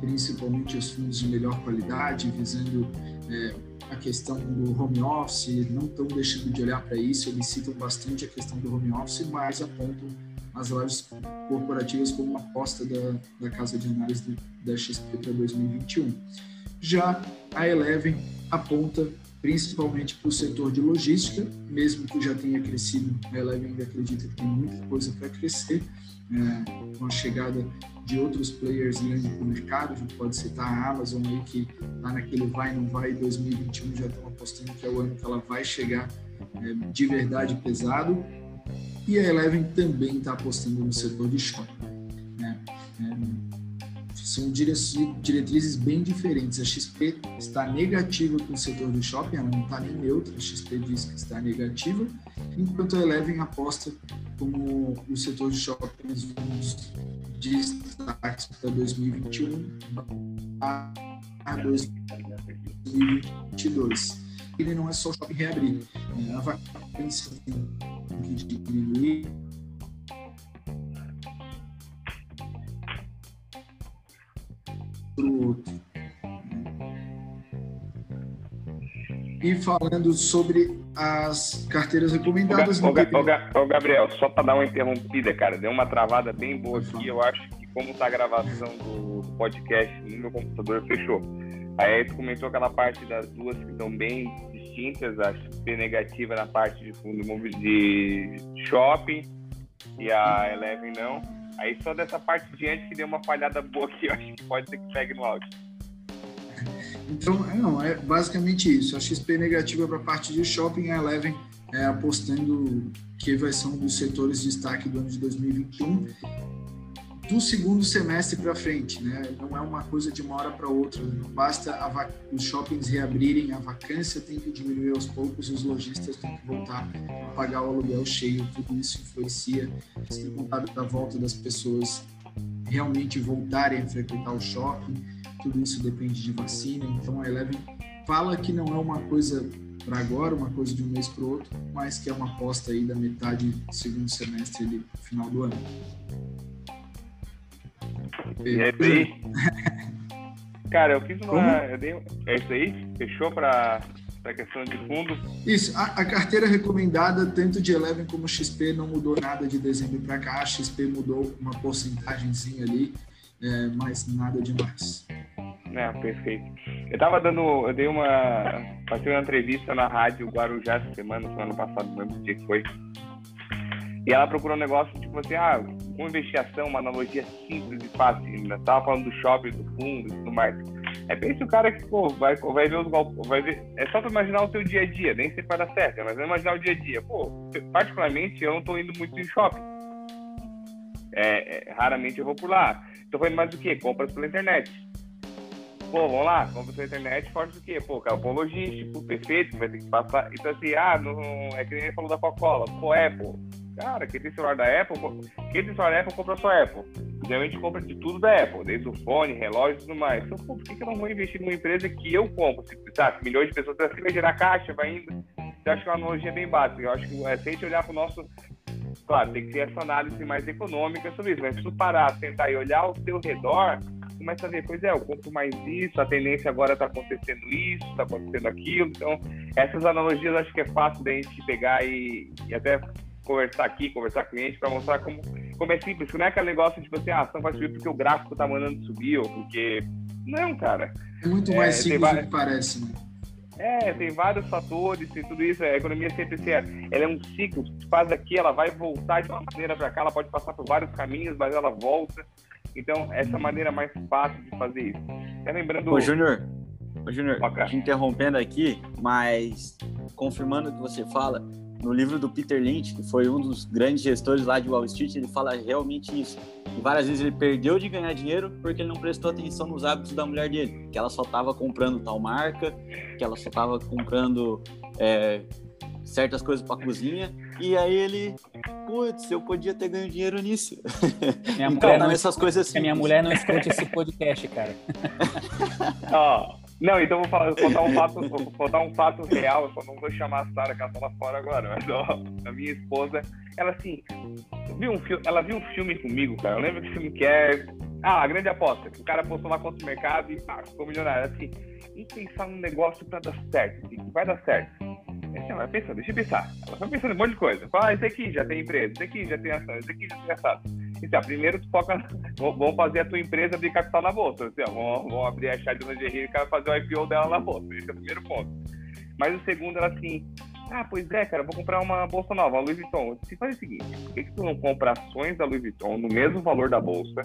principalmente os fundos de melhor qualidade, visando é, a questão do home office, não estão deixando de olhar para isso, eles citam bastante a questão do home office, mas apontam as lojas corporativas como aposta da, da casa de análise da XP para 2021. Já a Eleven aponta principalmente para o setor de logística, mesmo que já tenha crescido, a Eleven acredita que tem muita coisa para crescer, é, com a chegada de outros players grandes no mercado, a gente pode citar a Amazon aí, que está naquele vai, não vai, 2021 já estão apostando que é o ano que ela vai chegar é, de verdade pesado, e a Eleven também está apostando no setor de shopping. Né? É, são diretrizes bem diferentes. A XP está negativa com o setor de shopping, ela não está nem neutra, a XP diz que está negativa, enquanto a Eleven aposta como o setor de shopping vamos destaques para 2021 a 2022. Ele não é só o shopping reabrir, é, a vacância tem que diminuir. outro. E falando sobre as carteiras recomendadas. Ô, ô, Gabriel, só para dar uma interrompida, cara, deu uma travada bem boa aqui. Eu acho que, como tá a gravação do podcast no meu computador, fechou. Aí tu comentou aquela parte das duas que estão bem distintas, a XP negativa na parte de fundo de shopping e a Eleven não. Aí só dessa parte diante que deu uma falhada boa aqui, eu acho que pode ser que pegue no áudio. Então, é, não, é basicamente isso. A XP negativa para a parte de shopping, a Eleven é, apostando que vai ser um dos setores de destaque do ano de 2021 do segundo semestre para frente, né? Não é uma coisa de uma hora para outra. Não basta os shoppings reabrirem, a vacância tem que diminuir aos poucos, os lojistas têm que voltar a pagar o aluguel cheio. Tudo isso influencia, sem contar da volta das pessoas realmente voltarem a frequentar o shopping. Tudo isso depende de vacina. Então a Eleven fala que não é uma coisa para agora, uma coisa de um mês para o outro, mas que é uma aposta aí da metade do segundo semestre, ali, final do ano. É isso aí. (laughs) Cara, eu fiz uma. Eu dei... É isso aí? Fechou para a questão de fundo? Isso. A, a, carteira recomendada, tanto de Eleven como XP, não mudou nada de dezembro para cá. A XP mudou uma porcentagemzinha ali, é, mas nada demais. É, perfeito. Eu tava dando. Eu dei uma. Passei uma entrevista na rádio Guarujá essa semana, semana passada, não lembro que foi. E ela procurou um negócio tipo assim, ah, uma investigação, uma analogia simples e fácil. Né? Tava falando do shopping, do fundo e tudo mais. É bem se o cara que pô, vai, vai ver os golpes, vai ver. É só pra imaginar o seu dia a dia, nem sempre vai dar certo, mas vai imaginar o dia a dia. Pô, particularmente eu não tô indo muito em shopping. É, é, raramente eu vou por lá. Tô fazendo mais o quê? Compras pela internet. Pô, vamos lá, compra sua internet, forte o quê? Pô, carro logístico, perfeito, vai ter que passar. Então, assim, ah, não, é que nem falou da Coca-Cola. Pô, Apple. Cara, quem tem celular da Apple, quem tem celular da Apple, compra sua Apple. Geralmente compra de tudo da Apple, desde o fone, relógio e tudo mais. Então, pô, por que, que eu não vou investir numa empresa que eu compro? Sabe, milhões de pessoas, assim vai gerar caixa, vai indo. Eu acho que é uma analogia bem básica. Eu acho que é, se a gente olhar para o nosso Claro, tem que ter essa análise mais econômica sobre isso, mas se tu parar, sentar e olhar ao teu redor, começa a ver, pois é, eu compro mais isso, a tendência agora está acontecendo isso, está acontecendo aquilo. Então, essas analogias acho que é fácil da gente pegar e, e até conversar aqui, conversar com o cliente para mostrar como, como é simples. Não é aquele negócio de tipo assim, ah, a ação vai subir porque o gráfico está mandando subir ou porque. Não, cara. É muito mais é, simples do que parece, né? É, tem vários fatores, tem tudo isso. A economia sempre assim, ela é um ciclo. Tu faz aqui, ela vai voltar de uma maneira para cá, ela pode passar por vários caminhos, mas ela volta. Então, essa é a maneira mais fácil de fazer isso. É lembrando. Ô, Júnior, Ô, Júnior, te interrompendo aqui, mas confirmando o que você fala, no livro do Peter Lynch, que foi um dos grandes gestores lá de Wall Street, ele fala realmente isso. E várias vezes ele perdeu de ganhar dinheiro porque ele não prestou atenção nos hábitos da mulher dele, que ela só estava comprando tal marca, que ela só estava comprando é, certas coisas para cozinha, e aí ele, putz, eu podia ter ganho dinheiro nisso. Minha (laughs) então, mulher não essas coisas assim. Minha mulher não escute esse podcast, cara. (laughs) (laughs) Ó, não, então vou, falar, vou contar um fato, (laughs) vou contar um fato real, eu só não vou chamar a Sara, que ela tá lá fora agora, mas ó, a minha esposa, ela assim, viu um filme, ela viu um filme comigo, cara. Eu lembro que filme que é. Ah, a grande aposta. O cara postou lá contra o mercado e pá, ficou milionário. Assim, e pensar num negócio pra dar certo, assim, que vai dar certo. Assim, ela vai pensando, deixa eu pensar. Ela vai pensando em um monte de coisa. Fala, ah, esse aqui já tem empresa, esse aqui já tem ação, esse aqui já tem assado. Então, primeiro tu foca, (laughs) vamos fazer a tua empresa abrir capital na bolsa. Assim, ó, vamos, vamos abrir a chave de lingerie e o cara fazer o IPO dela na bolsa. Esse é o primeiro ponto. Mas o segundo era assim, ah, pois é, cara, vou comprar uma bolsa nova, a Louis Vuitton. Se faz o seguinte, por que, que tu não compra ações da Louis Vuitton no mesmo valor da bolsa?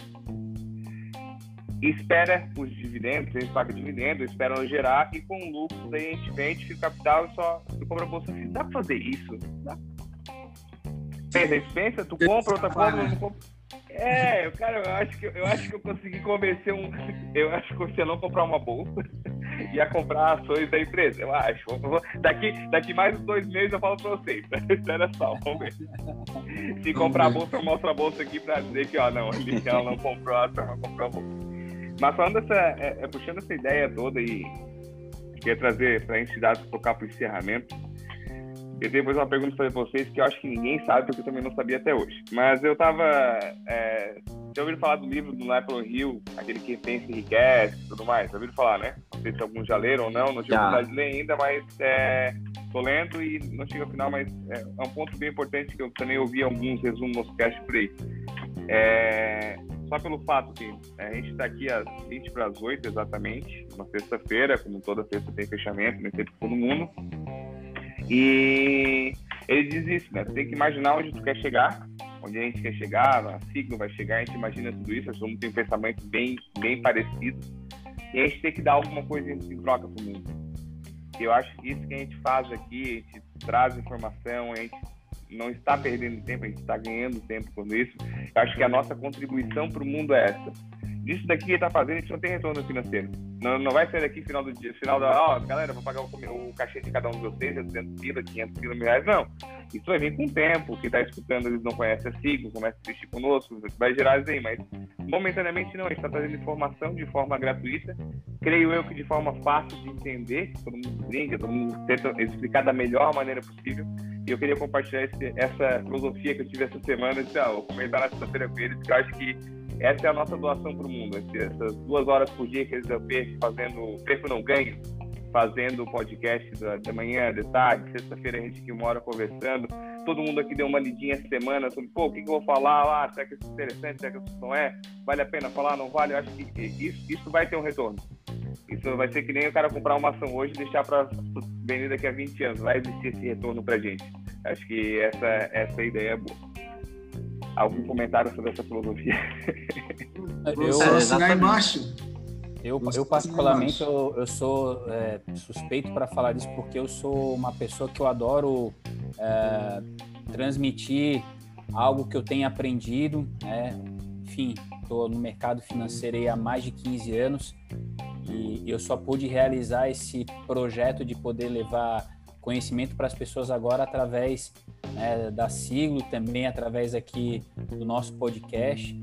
E espera os dividendos, eles pagam dividendo, espera ela gerar e com lucros aí a gente vende, fica capital e só tu compra a bolsa assim. Dá pra fazer isso? Dá. Pensa, pensa, tu compra, outra compra, não compra. É, cara, eu acho que eu acho que eu consegui convencer um. Eu acho que você não comprar uma bolsa (laughs) e a comprar ações da empresa. Eu acho. Daqui, daqui mais uns dois meses eu falo pra vocês. (laughs) Espera só, vamos ver. Se comprar a bolsa, eu mostro a bolsa aqui pra dizer que, ó, não, ela não comprou a ação, ela comprou a bolsa. Mas falando essa, é, é, puxando essa ideia toda e queria trazer para a entidade tocar para o encerramento eu tenho depois uma pergunta para vocês que eu acho que ninguém sabe, porque eu também não sabia até hoje. Mas eu estava. É, já ouviram falar do livro do Napoleon Hill, aquele que pensa enriquece e tudo mais? Já ouviram falar, né? Não sei se alguns já leram ou não, não tive oportunidade de ler ainda, mas é, lendo e não chega ao final, mas é, é, um ponto bem importante que eu também ouvi alguns resumos no cast por aí. É, só pelo fato que a gente está aqui às 20 para as 8 exatamente, uma sexta-feira, como toda sexta tem fechamento, nem sempre todo mundo. E ele diz isso, né? Tem que imaginar onde tu quer chegar, onde a gente quer chegar, a signo vai chegar, a gente imagina tudo isso, todo mundo tem um pensamento bem, bem parecido. E a gente tem que dar alguma coisa em, troca pro mundo. Eu acho que isso que a gente faz aqui, a gente traz informação, a gente não está perdendo tempo, a gente está ganhando tempo com isso. Eu acho que a nossa contribuição para o mundo é essa disso daqui que ele tá fazendo, a gente não tem retorno financeiro. Não, não vai sair daqui final do dia, final da, ó, galera, vou pagar o, o cachê de cada um de vocês, é 200 pila, 500 pila, mil reais, não. Isso vai vir com o tempo, quem tá escutando, eles não conhecem a sigla, começa a assistir conosco, vai gerar isso aí, mas momentaneamente não, a gente tá trazendo informação de forma gratuita, creio eu que de forma fácil de entender, todo mundo brinca, todo mundo tenta explicar da melhor maneira possível, e eu queria compartilhar esse, essa filosofia que eu tive essa semana, disse, ah, vou comentar na sexta-feira com eles, que eu acho que essa é a nossa doação para o mundo. Essas duas horas por dia que eles eu perco fazendo, perco não ganho, fazendo podcast da, da manhã, de tarde, sexta-feira a gente aqui uma hora conversando. Todo mundo aqui deu uma lidinha essa semana sobre, pô, o que, que eu vou falar? Ah, será que isso é interessante? Será que isso não é? Vale a pena falar? Não vale? Eu acho que isso, isso vai ter um retorno. Isso vai ser que nem o cara comprar uma ação hoje e deixar para vender daqui a 20 anos. Vai existir esse retorno para gente. Acho que essa, essa ideia é boa algum comentário sobre essa filosofia? (laughs) Eu, é, assinar embaixo. Eu, eu particularmente, eu, eu sou é, suspeito para falar disso porque eu sou uma pessoa que eu adoro é, transmitir algo que eu tenho aprendido, né? Enfim, estou no mercado financeiro há mais de 15 anos E eu só pude realizar esse projeto de poder levar conhecimento para as pessoas agora através né, da siglo, também através aqui do nosso podcast.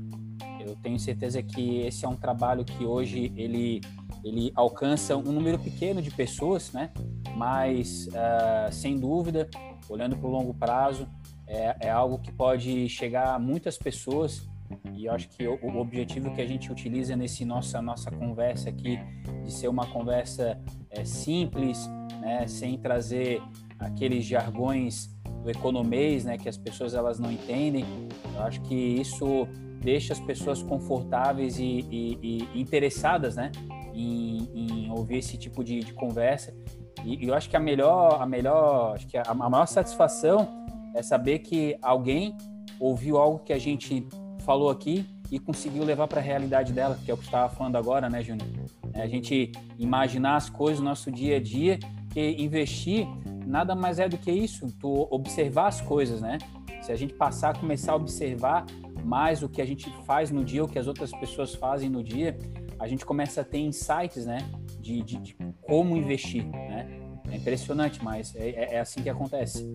Eu tenho certeza que esse é um trabalho que hoje ele, ele alcança um número pequeno de pessoas, né? mas uh, sem dúvida, olhando para o longo prazo, é, é, algo que pode chegar a muitas pessoas e eu acho que o, o, objetivo que a gente utiliza nesse nossa nossa conversa aqui de ser uma conversa é, simples, né, sem trazer aqueles jargões do economês, né, que as pessoas elas não entendem. Eu acho que isso deixa as pessoas confortáveis e, e, e interessadas, né, em, em, ouvir esse tipo de, de conversa. E, e, eu acho que a melhor, a melhor, acho que a, a maior satisfação é saber que alguém ouviu algo que a gente falou aqui e conseguiu levar para a realidade dela, que é o que estava falando agora, né, Júnior? É a gente imaginar as coisas no nosso dia a dia, que investir nada mais é do que isso, tu observar as coisas, né? Se a gente passar a começar a observar mais o que a gente faz no dia, o que as outras pessoas fazem no dia, a gente começa a ter insights, né? De, de, de como investir, né? É impressionante, mas é, é, é assim que acontece.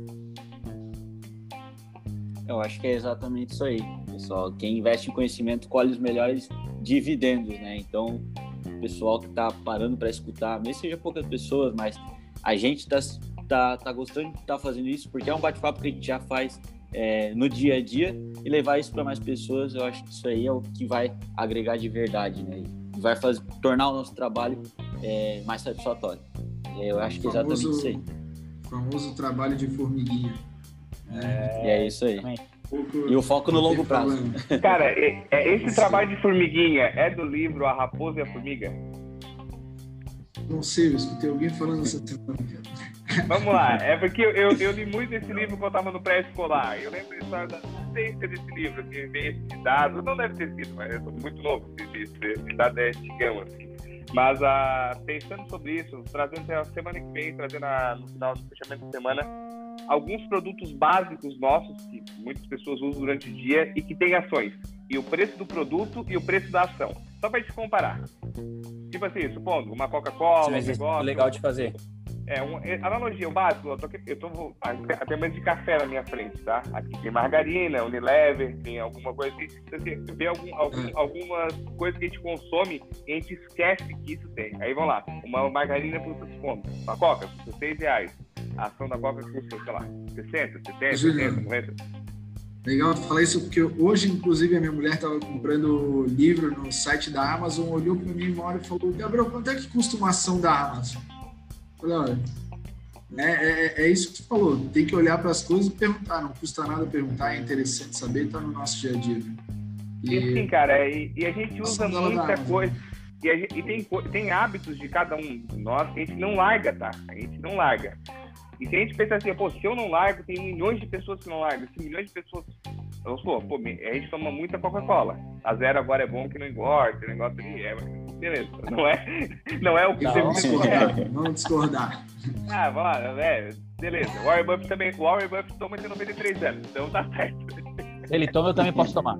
Eu acho que é exatamente isso aí, pessoal. Quem investe em conhecimento colhe os melhores dividendos, né? Então, o pessoal que está parando para escutar, mesmo seja poucas pessoas, mas a gente está tá, tá gostando de estar tá fazendo isso porque é um bate-papo que a gente já faz é, no dia a dia e levar isso para mais pessoas, eu acho que isso aí é o que vai agregar de verdade, né? E vai fazer, tornar o nosso trabalho é, mais satisfatório. Eu acho que é exatamente famoso, isso aí. famoso trabalho de formiguinha. É, e é isso aí. E o foco no longo prazo. (laughs) Cara, é, é, esse trabalho de formiguinha é do livro A Raposa e a Formiga? Não sei, eu escutei alguém falando essa semana. Vamos lá, é porque eu, eu, eu, li muito esse livro quando eu estava no pré-escolar. Eu lembro a história da existência desse livro, que veio esse dado. Não deve ter sido, mas eu sou muito novo, esse dado é antigão, assim. Mas ah, pensando sobre isso, trazendo a semana que vem, trazendo a, no final do fechamento de semana, alguns produtos básicos nossos que muitas pessoas usam durante o dia e que tem ações. E o preço do produto e o preço da ação. Só para gente comparar. Tipo assim, supondo, uma Coca-Cola, um negócio... legal de fazer. É, um, é, analogia, o básico, eu tô, eu tô até mais de café na minha frente, tá? Aqui tem margarina, Unilever, tem alguma coisa assim. Você vê algum, algum, hum. algumas coisas que a gente consome e a gente esquece que isso tem. Aí vamos lá, uma margarina custa quanto? Uma Coca custa 6 reais. A ação da Coca custa, sei lá, 60, 70, 70, 90. Legal falar isso, porque hoje, inclusive, a minha mulher estava comprando livro no site da Amazon, olhou para mim uma hora e falou: Gabriel, quanto é que custa uma ação da Amazon? Olha, é, é, é, isso que tu falou, tem que olhar para as coisas e perguntar, não custa nada perguntar, é interessante saber, está no nosso dia a dia. Né? E, e sim, cara, e, e, a gente usa muita coisa, e, gente, e, tem, tem hábitos de cada um de nós que a gente não larga, tá? A gente não larga. E se a gente pensa assim, pô, se eu não largo, tem milhões de pessoas que não largam. Se milhões de pessoas. Eu sou, pô, a gente toma muita Coca-Cola. A zero agora é bom que não engorda, esse negócio ali. É, beleza. Não é, não é o que não, vamos discordar, vamos discordar. Ah, vamos lá, é, beleza. O Warren Buffett também. O Warren Buffett toma de 93 anos, então tá certo. Ele toma, eu também posso tomar.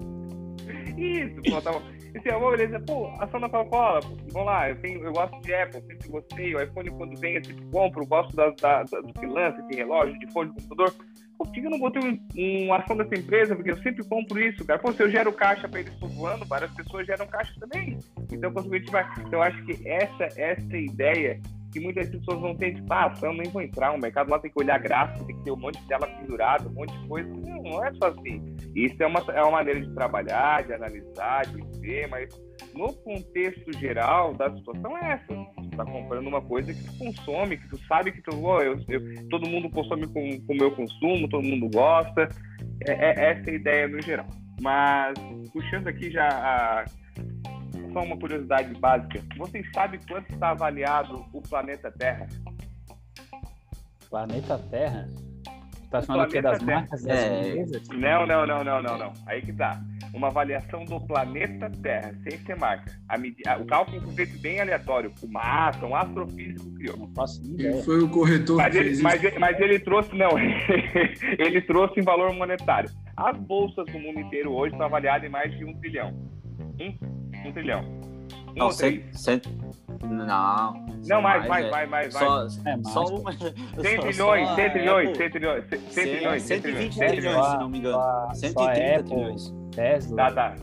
Isso, pô, tá bom. Esse amor, beleza, pô, ação da Coca-Cola, vamos lá, eu, tenho, eu gosto de Apple, sempre gostei, o iPhone quando vem eu sempre compro, gosto da, da, da, do que lança, de relógio, de fone, de computador. Pô, por que eu não botei um, uma ação dessa empresa? Porque eu sempre compro isso, cara. Pô, se eu gero caixa para eles ano, várias pessoas geram caixa também. Então, consequentemente, vai. Então, eu acho que essa, essa ideia que muitas pessoas não têm, tipo, ah, ação, nem vou entrar, o mercado lá tem que olhar gráfico, tem que ter um monte de tela pendurada, um monte de coisa. Não, não é só assim. Isso é uma, é uma maneira de trabalhar, de analisar, de mas no contexto geral da situação é essa. Tu tá comprando uma coisa que tu consome, que tu sabe que tu, oh, eu, eu, todo mundo consome com, com o meu consumo, todo mundo gosta. É, é essa a ideia no geral. Mas, puxando aqui já a, só uma curiosidade básica. Vocês sabem quanto está avaliado o planeta Terra? Planeta Terra? Está falando aqui das Terra. marcas das é... empresas? Não, não, não, não, não, não. Aí que tá uma avaliação do planeta Terra, sem ser marca. A, o cálculo foi feito bem aleatório. O massa, um astrofísico criou. Não faço ideia. Foi o corretor mas que ele, fez mas, isso. mas ele trouxe, não, (laughs) ele trouxe em valor monetário. As bolsas do mundo inteiro hoje estão avaliadas em mais de um trilhão. Um, um trilhão. Um não, cento, cento, Não. Não, mais, mais, mais, mais. Só, É, mais, só uma. 100 só- trilhões, só 100 a trilhões, Apple. 100 trilhões, 100 trilhões, 100 trilhões, 120 100 trilhões, se não me engano. Só- 130 só Apple, trilhões. Tesla. Tá, tá.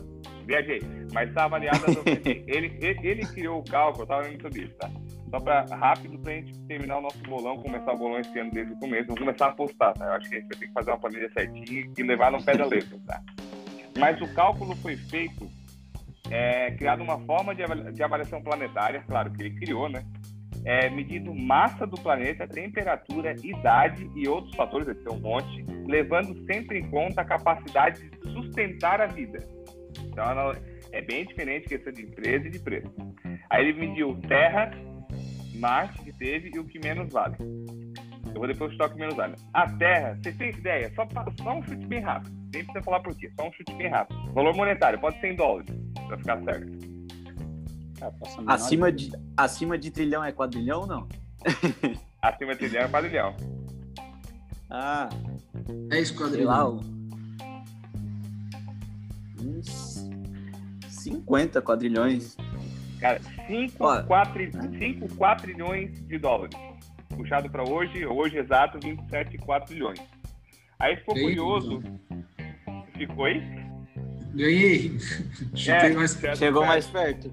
Viajei. Mas tá avaliado. (laughs) ele, ele, ele criou o cálculo, eu tava lendo sobre isso, tá? Só pra rápido pra gente terminar o nosso bolão, começar o bolão esse ano desde o começo. Vamos começar a apostar, tá? Eu acho que a gente vai ter que fazer uma planilha certinha e levar no pé da letra, tá? Mas o cálculo foi feito, é, criado uma forma de avaliação planetária, claro que ele criou, né? É, medindo massa do planeta, temperatura, idade e outros fatores, vai ter um monte, levando sempre em conta a capacidade de sustentar a vida. Então, ela- é bem diferente questão de empresa e de preço. Aí ele mediu Terra, Marte, que teve, e o que menos vale. Eu vou depois chutar o que menos vale. A Terra, vocês têm ideia? Só, só um chute bem rápido. Nem precisa falar por quê, só um chute bem rápido. Valor monetário, pode ser em dólares, pra ficar certo. Acima de, acima de trilhão é quadrilhão ou não? (laughs) Acima de trilhão é quadrilhão. Ah, 10 sei quadrilhões. lá. um- Uns 50 quadrilhões. Cara, 5 Ó. quatrilhões de dólares. Puxado para hoje, hoje exato, 27,4 trilhões. Aí ficou Bem, curioso. Ficou aí? Ganhei. (laughs) Certo, Chegou mais perto.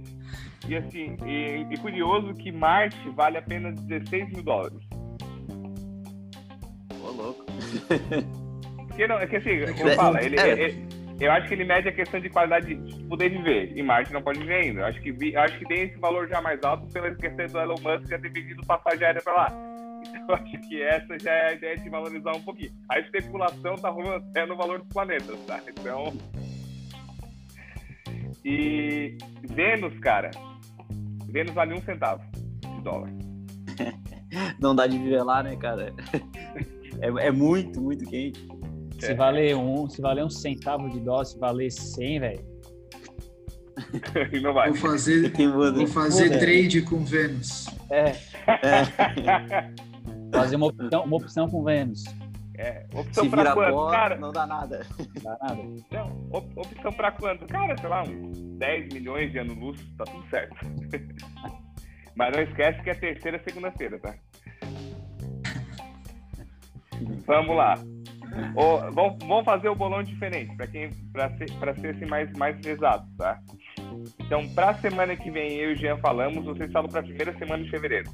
E assim, e, e curioso que Marte vale apenas 16 mil dólares. Ô, louco. (laughs) Porque não, é que assim, É como que- fala, ele, é. ele- eu acho que ele mede a questão de qualidade de poder viver. E Marte não pode viver ainda. Eu acho que, vi- acho que tem esse valor já mais alto pela questão do Elon Musk já ter vendido passagem aérea para lá. (laughs) Então eu acho que essa já é a ideia de valorizar um pouquinho. A especulação tá rolando até no valor dos planetas, tá? Então. E Vênus, cara. Vênus vale um centavo de dólar. (laughs) Não dá de viver lá, né, cara? (laughs) É, é muito, muito quente. Se valer um, se valer um centavo de dólar, se valer 100, velho. (laughs) não vai. Vou fazer, vou fazer Muda. trade com Vênus. É, É, fazer uma opção, uma opção com Vênus. É, opção quanto? pó, Cara, não dá nada. (laughs) Não dá nada. Não, op- opção pra quanto? Cara, sei lá, uns 10 milhões de anos-luz, tá tudo certo. (laughs) Mas não esquece que é terceira segunda-feira, tá? (laughs) Vamos lá. Ô, vamos, vamos fazer o bolão diferente, pra, quem, pra, ser, pra ser assim, mais, mais exato, tá? Então, pra semana que vem, eu e o Jean falamos, vocês falam pra primeira semana de fevereiro.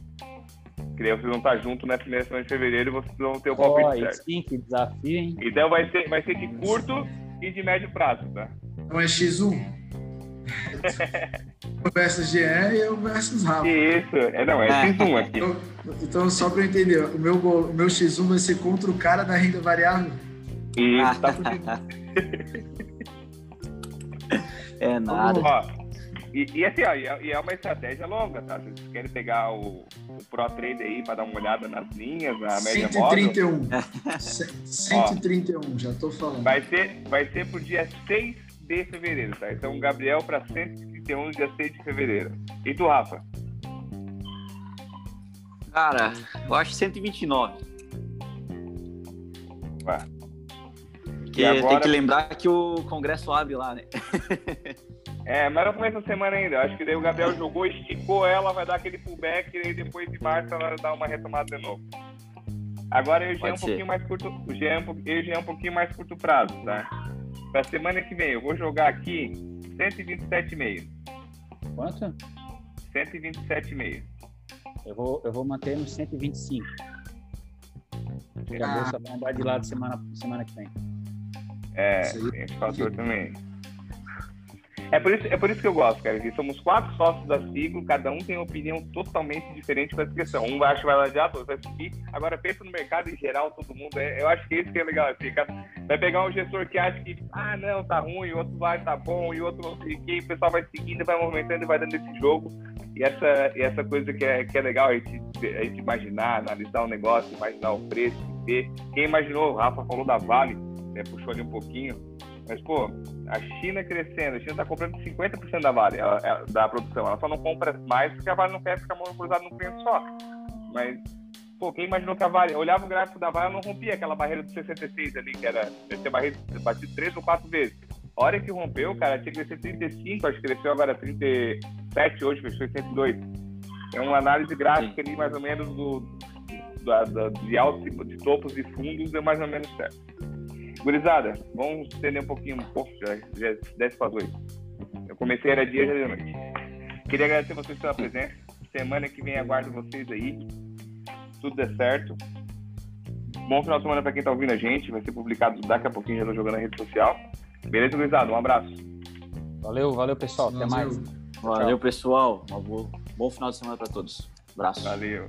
Que daí vocês vão estar juntos na primeira semana de fevereiro e vocês vão ter o palpite aí certo. sim, que desafio, hein? Então vai ser, vai ser de curto e de médio prazo, tá? Então é X1. (laughs) Eu versus Jean e eu versus Rafa. Isso, é não, é X1 (laughs) aqui. Então, então, só para eu entender, o meu, gol- o meu X1 vai ser contra o cara da renda variável? Isso, tá (laughs) É nada. Ó, e, e assim, ó, e é, e é uma estratégia longa, tá? Se vocês querem pegar o, o Pro Trade aí para dar uma olhada nas linhas, na média móvel, 131. Ce- 131, já tô falando. vai ser, vai ser pro dia 6 de fevereiro, tá? Então, Gabriel para 131, dia 6 de fevereiro. E tu, Rafa? Cara, eu acho 129. Vai. Porque agora- tem que lembrar que o Congresso abre lá, né? (laughs) É, mas não começa a semana ainda. Eu Acho que daí o Gabriel jogou, esticou ela, vai dar aquele pullback e aí depois de março ela vai dar uma retomada de novo. Agora eu já é um pouquinho mais curto, o Jean é um eu já é um pouquinho mais curto prazo, tá? Pra semana que vem eu vou jogar aqui 127,5. Quanto? 127,5. Eu vou, eu vou manter no 125. Porque a Ah. bolsa vai andar de lado semana, semana que vem. É, tem esse fator também. É por, isso, é por isso que eu gosto, cara. Que somos quatro sócios da Siglo, cada um tem uma opinião totalmente diferente com essa questão. Um acha que vai ladear, outro vai subir. Agora pensa no mercado em geral, todo mundo. É, eu acho que isso que é legal. Assim, vai pegar um gestor que acha que, ah, não, tá ruim, o outro vai, tá bom, e o outro não sei o quê, o pessoal vai seguindo, vai movimentando e vai dando esse jogo. E essa, e essa coisa que é, que é legal a gente, a gente imaginar, analisar o negócio, imaginar o preço, ver. Quem imaginou, o Rafa falou da Vale, né, puxou ali um pouquinho. Mas, pô, a China crescendo, a China tá comprando 50% da Vale, da produção. Ela só não compra mais porque a Vale não quer ficar monopolizada num cliente só. Mas, pô, quem imaginou que a Vale, olhava o gráfico da Vale, ela não rompia aquela barreira de 66 ali, que era, deve ter barreira batido três ou quatro vezes. A hora que rompeu, cara, tinha que ser 35, acho que cresceu agora 37, hoje fechou em 102. É uma análise gráfica ali, mais ou menos, do, da, de altos de topos e fundos, é mais ou menos certo. Gurizada, vamos estender um pouquinho, um pouco, já, já 10 para 2. Eu comecei, era dia, já de noite. Queria agradecer vocês pela presença. Semana que vem aguardo vocês aí. Tudo der certo. Bom final de semana para quem tá ouvindo a gente. Vai ser publicado daqui a pouquinho, já tô jogando na rede social. Beleza, gurizada? Um abraço. Valeu, valeu, pessoal. Até mais. Valeu, pessoal. Um bom, bom final de semana para todos. Abraço. Valeu.